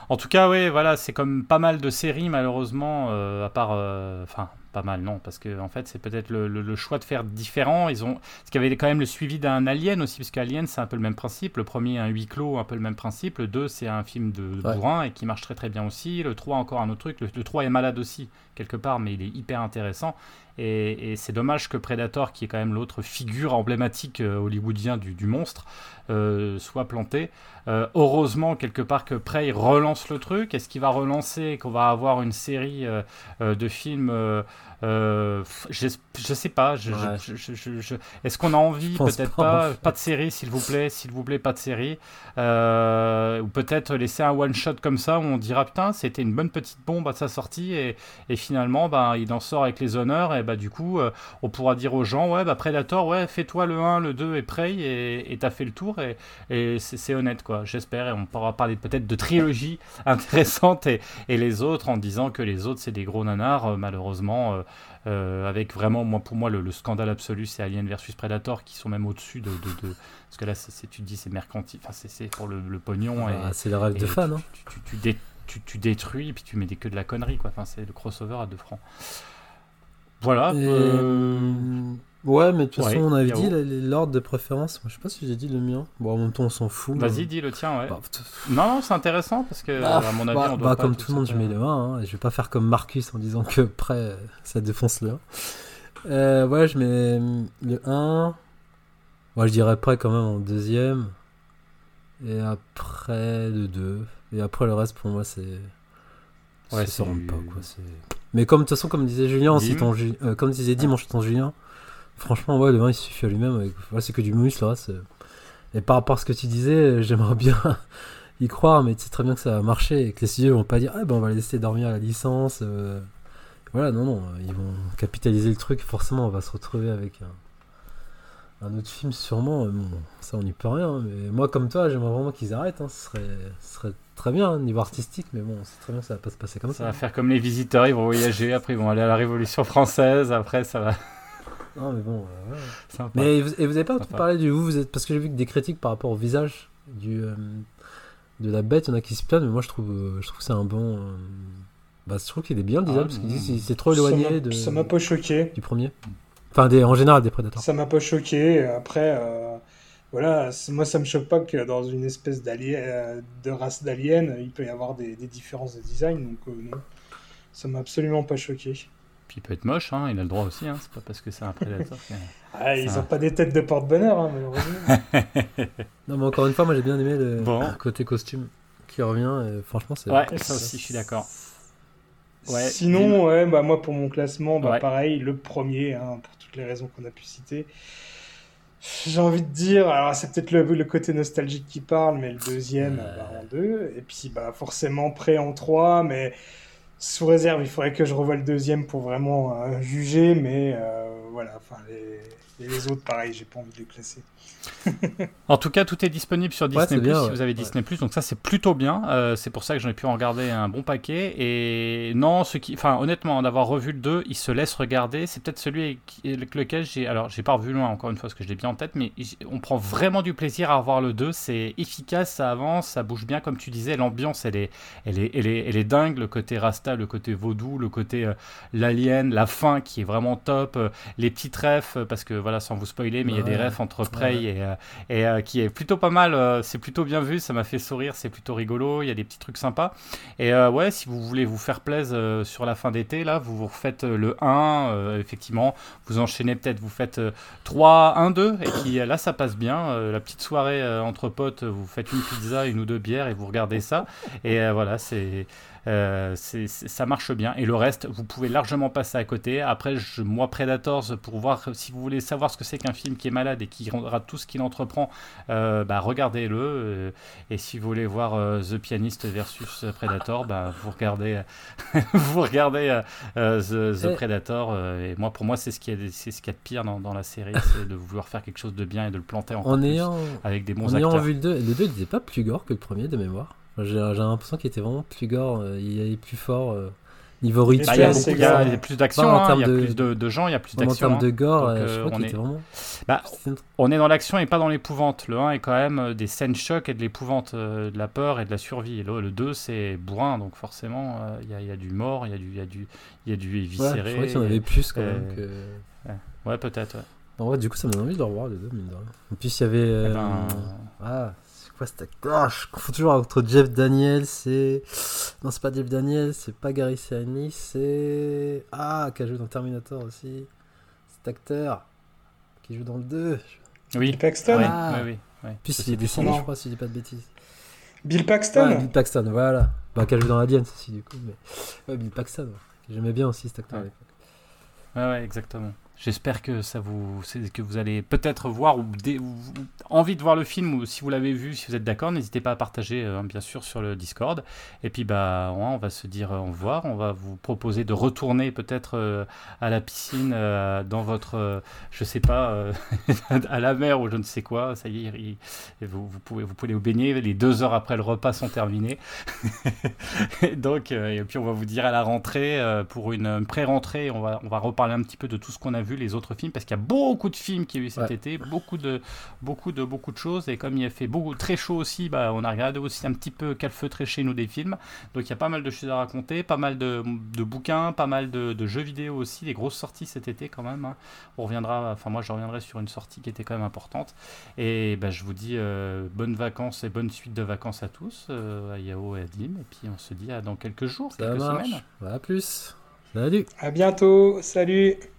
A: En tout cas, oui, voilà, c'est comme pas mal de séries, malheureusement, euh, à part. Euh, enfin, pas mal, non, parce que en fait, c'est peut-être le, choix de faire différent. Ils ont, ce qu'il y avait quand même le suivi d'un Alien aussi, parce qu'Alien, c'est un peu le même principe. Le premier, un huis clos, un peu le même principe. Le 2, c'est un film de, bourrin et qui marche très très bien aussi. Le 3, encore un autre truc. Le, le 3 est malade aussi, quelque part, mais il est hyper intéressant. Et, c'est dommage que Predator, qui est quand même l'autre figure emblématique euh, hollywoodien du, monstre, euh, soit planté. Euh, heureusement, quelque part, que Prey relance le truc. Est-ce qu'il va relancer, qu'on va avoir une série de films euh, je, je, sais pas. Je, Est-ce qu'on a envie Peut-être pas. Pas de série, s'il vous plaît. S'il vous plaît, pas de série. Euh, ou peut-être laisser un one shot comme ça où on dira putain, c'était une bonne petite bombe à sa sortie et, et finalement, bah, il en sort avec les honneurs et bah du coup, euh, on pourra dire aux gens ouais, bah Predator, ouais, fais-toi le 1, le 2 et Prey et t'as fait le tour et, et c'est honnête quoi. J'espère et on pourra parler peut-être de trilogie [LAUGHS] intéressante et, et, les autres en disant que les autres c'est des gros nanars malheureusement. Euh, avec vraiment, moi, pour moi, le, scandale absolu, c'est Alien versus Predator, qui sont même au-dessus de, de, Parce que là, c'est, tu te dis, c'est mercantile, enfin, c'est, pour le, pognon.
C: Ah, c'est le rêve de fan. Hein.
A: Tu, tu, tu, tu, détruis, et puis tu mets des, que de la connerie, quoi. Enfin, c'est le crossover à 2 francs. Voilà. Euh,
C: Ouais, mais de toute façon, on avait dit l'ordre de préférence. Moi, je sais pas si j'ai dit le mien. Bon, en même temps, on s'en fout.
A: Vas-y, dis le tien, ouais. Bah, non, non, c'est intéressant parce que, bah, à mon avis,
C: bah, on doit bah, Comme tout le monde, je mets le 1. Hein, je vais pas faire comme Marcus en disant que près, ça défonce le 1. Euh, ouais, je mets le 1. Moi, je dirais près quand même en deuxième. Et après le 2. Et après, le reste, pour moi, c'est. Ouais, c'est pas, quoi. Mais comme, de toute façon, comme disait Julien, si ton, euh, comme disait Dimanche, ton Julien. Franchement, ouais, le vin il suffit à lui-même. c'est que du muscle, là. Et par rapport à ce que tu disais, j'aimerais bien [LAUGHS] y croire, mais tu sais très bien que ça va marcher et que les studios vont pas dire, ah ben on va laisser dormir à la licence. Euh. Voilà, non, non, ils vont capitaliser le truc. Forcément, on va se retrouver avec un, autre film, sûrement. Bon, ça, on n'y peut rien. Mais moi, comme toi, j'aimerais vraiment qu'ils arrêtent. Hein. Ce, serait, serait très bien, hein, niveau artistique, mais bon, c'est très bien que ça va pas se passer comme ça.
A: Ça va faire comme les visiteurs, ils vont voyager, après ils vont aller à la Révolution française, après ça va.
C: Non, mais bon. Euh, mais et vous, et vous avez pas parlé du vous, vous êtes parce que j'ai vu que des critiques par rapport au visage du euh, de la bête, il y en a qui se plaignent, mais moi je trouve, euh, je trouve que c'est un bon. bah, je trouve qu'il est bien le design ah, parce qu'il c'est trop éloigné de.
B: Ça m'a pas choqué.
C: Du premier. Enfin, des, en général des prédateurs.
B: Ça m'a pas choqué. Après, voilà, moi ça me choque pas que dans une espèce d'alien, de race d'aliens, il peut y avoir des, des, différences de design. Donc non, ça m'a absolument pas choqué.
A: Puis il peut être moche, hein, il a le droit aussi, hein, c'est pas parce que c'est un prédateur. [LAUGHS]
B: ah, ils ont pas des têtes de porte-bonheur, hein, malheureusement. [LAUGHS]
C: non, mais encore une fois, moi j'ai bien aimé le côté costume qui revient, et franchement, c'est.
A: Ouais, ça aussi, je suis d'accord.
B: Ouais, Sinon, ouais, bah, moi pour mon classement, bah, pareil, le premier, hein, pour toutes les raisons qu'on a pu citer. J'ai envie de dire, alors c'est peut-être le, le, côté nostalgique qui parle, mais le deuxième bah, en deux, et puis bah, forcément prêt en trois, mais sous réserve, il faudrait que je revoie le deuxième pour vraiment euh, juger, mais euh, voilà, enfin les, les, autres, pareil, j'ai pas envie de les classer
A: en tout cas, tout est disponible sur Disney Plus si vous avez Disney Plus, donc ça c'est plutôt bien. Euh, c'est pour ça que j'en ai pu en regarder un bon paquet. Et non, ce qui, enfin honnêtement, d'avoir revu le 2, il se laisse regarder. C'est peut-être celui avec lequel j'ai, alors j'ai pas revu loin encore une fois parce que je l'ai bien en tête, mais on prend vraiment du plaisir à revoir le 2. C'est efficace, ça avance, ça bouge bien comme tu disais. L'ambiance elle est, elle est, elle est, elle est dingue. Le côté Rasta, le côté vaudou, le côté euh, l'alien, la fin qui est vraiment top. Euh, les petites refs parce que voilà, sans vous spoiler, mais il y a des refs entre Prey et euh, et, euh, qui est plutôt pas mal. Euh, c'est plutôt bien vu, ça m'a fait sourire, c'est plutôt rigolo. Il y a des petits trucs sympas. Et ouais, si vous voulez vous faire plaisir sur la fin d'été, là, vous vous refaites le 1, effectivement. Vous enchaînez peut-être, vous faites 3, 1, 2, et puis là, ça passe bien. la petite soirée entre potes, vous faites une pizza, une ou deux bières, et vous regardez ça. Et voilà, c'est euh, ça marche bien. Et le reste, vous pouvez largement passer à côté. Après, je, moi, Predators, pour voir si vous voulez savoir ce que c'est qu'un film qui est malade et qui rendra tout ce qu'il entreprend, euh, bah, regardez-le. Euh, et si vous voulez voir The Pianist versus Predator, bah, vous regardez, [LAUGHS] vous regardez The, Predator. et moi, pour moi, c'est ce qui est, c'est ce qu'il y a de pire dans, la série, [LAUGHS] c'est de vouloir faire quelque chose de bien et de le planter en, en ayant, avec des bons en acteurs. Ayant
C: vu le 2, le 2 il n'était pas plus gore que le premier de mémoire. J'ai l'impression qu'il était vraiment plus gore, euh, il est plus fort. Euh. Niveau
A: Bah,
C: rituel,
A: il y a, il y a-
B: grave.
A: il y a plus d'action,
C: Bah, en
A: hein, il y a
C: termes de-
A: plus de, de gens, il y a plus
C: en
A: d'action.
C: termes de
A: hein.
C: gore,
A: Donc,
C: euh,
A: euh,
C: je crois
A: on est-
C: était vraiment.
A: Bah, On est dans l'action et pas dans l'épouvante. Le 1 est quand même euh, des scènes chocs et de l'épouvante, euh, de la peur et de la survie. Et le, le 2, c'est bourrin, donc forcément, euh, il y, a, il y a du mort, il y a du, il y a du, il y a du
C: Ouais,
A: éviscéré.
C: je croyais qu'il y en avait plus quand même
A: euh,
C: que.
A: Ouais, peut-être. ouais.
C: En vrai, du coup, ça me donne envie de le revoir les deux, mine de rien. En plus, il y avait. euh,
A: Eh ben,
C: Ah, quoi cet acteur Ah, Je confonds toujours entre Jeff Daniels et. Non, c'est pas Jeff Daniels, c'est pas Gary Sinise, c'est. Ah, qui a joué dans Terminator aussi. Cet acteur qui joue dans le 2.
A: oui.
B: Bill Paxton
C: Ah.
A: oui.
C: En plus,
A: Je
C: il est décédé, je crois, si je dis pas de bêtises.
B: Bill Paxton
C: Ouais, Bill Paxton, voilà. Bah, qui a joué dans Aliens aussi, du coup. Mais... Ouais, Bill Paxton. ouais. J'aimais bien aussi cet acteur à l'époque.
A: Ouais, ouais, exactement. J'espère que ça vous, que vous allez peut-être voir ou, envie de voir le film ou si vous l'avez vu, si vous êtes d'accord, n'hésitez pas à partager euh, bien sûr sur le Discord. Et puis bah on va se dire euh, au revoir. On va vous proposer de retourner peut-être euh, à la piscine, dans votre, je sais pas, [LAUGHS] à la mer ou je ne sais quoi. Ça y est, vous, pouvez vous pouvez vous baigner. Les deux heures après le repas sont terminées. Et [LAUGHS] Donc et puis on va vous dire à la rentrée pour une, une pré-rentrée, on va on va reparler un petit peu de tout ce qu'on a vu, les autres films, parce qu'il y a beaucoup de films qui y a eu cet
C: Ouais.
A: été, beaucoup de beaucoup de beaucoup de choses, et comme il a fait beaucoup très chaud aussi, bah on a regardé aussi un petit peu calfeutrer chez nous des films. Donc il y a pas mal de choses à raconter, pas mal de, de bouquins, pas mal de, de jeux vidéo aussi, des grosses sorties cet été quand même. hein. On reviendra, enfin moi je reviendrai sur une sortie qui était quand même importante. Et bah, je vous dis euh, bonnes vacances et bonne suite de vacances à tous, euh, à Yao et à Dim, et puis on se dit à dans quelques jours,
C: Ça
A: quelques
C: marche.
A: semaines.
C: À plus. Salut.
B: À bientôt, salut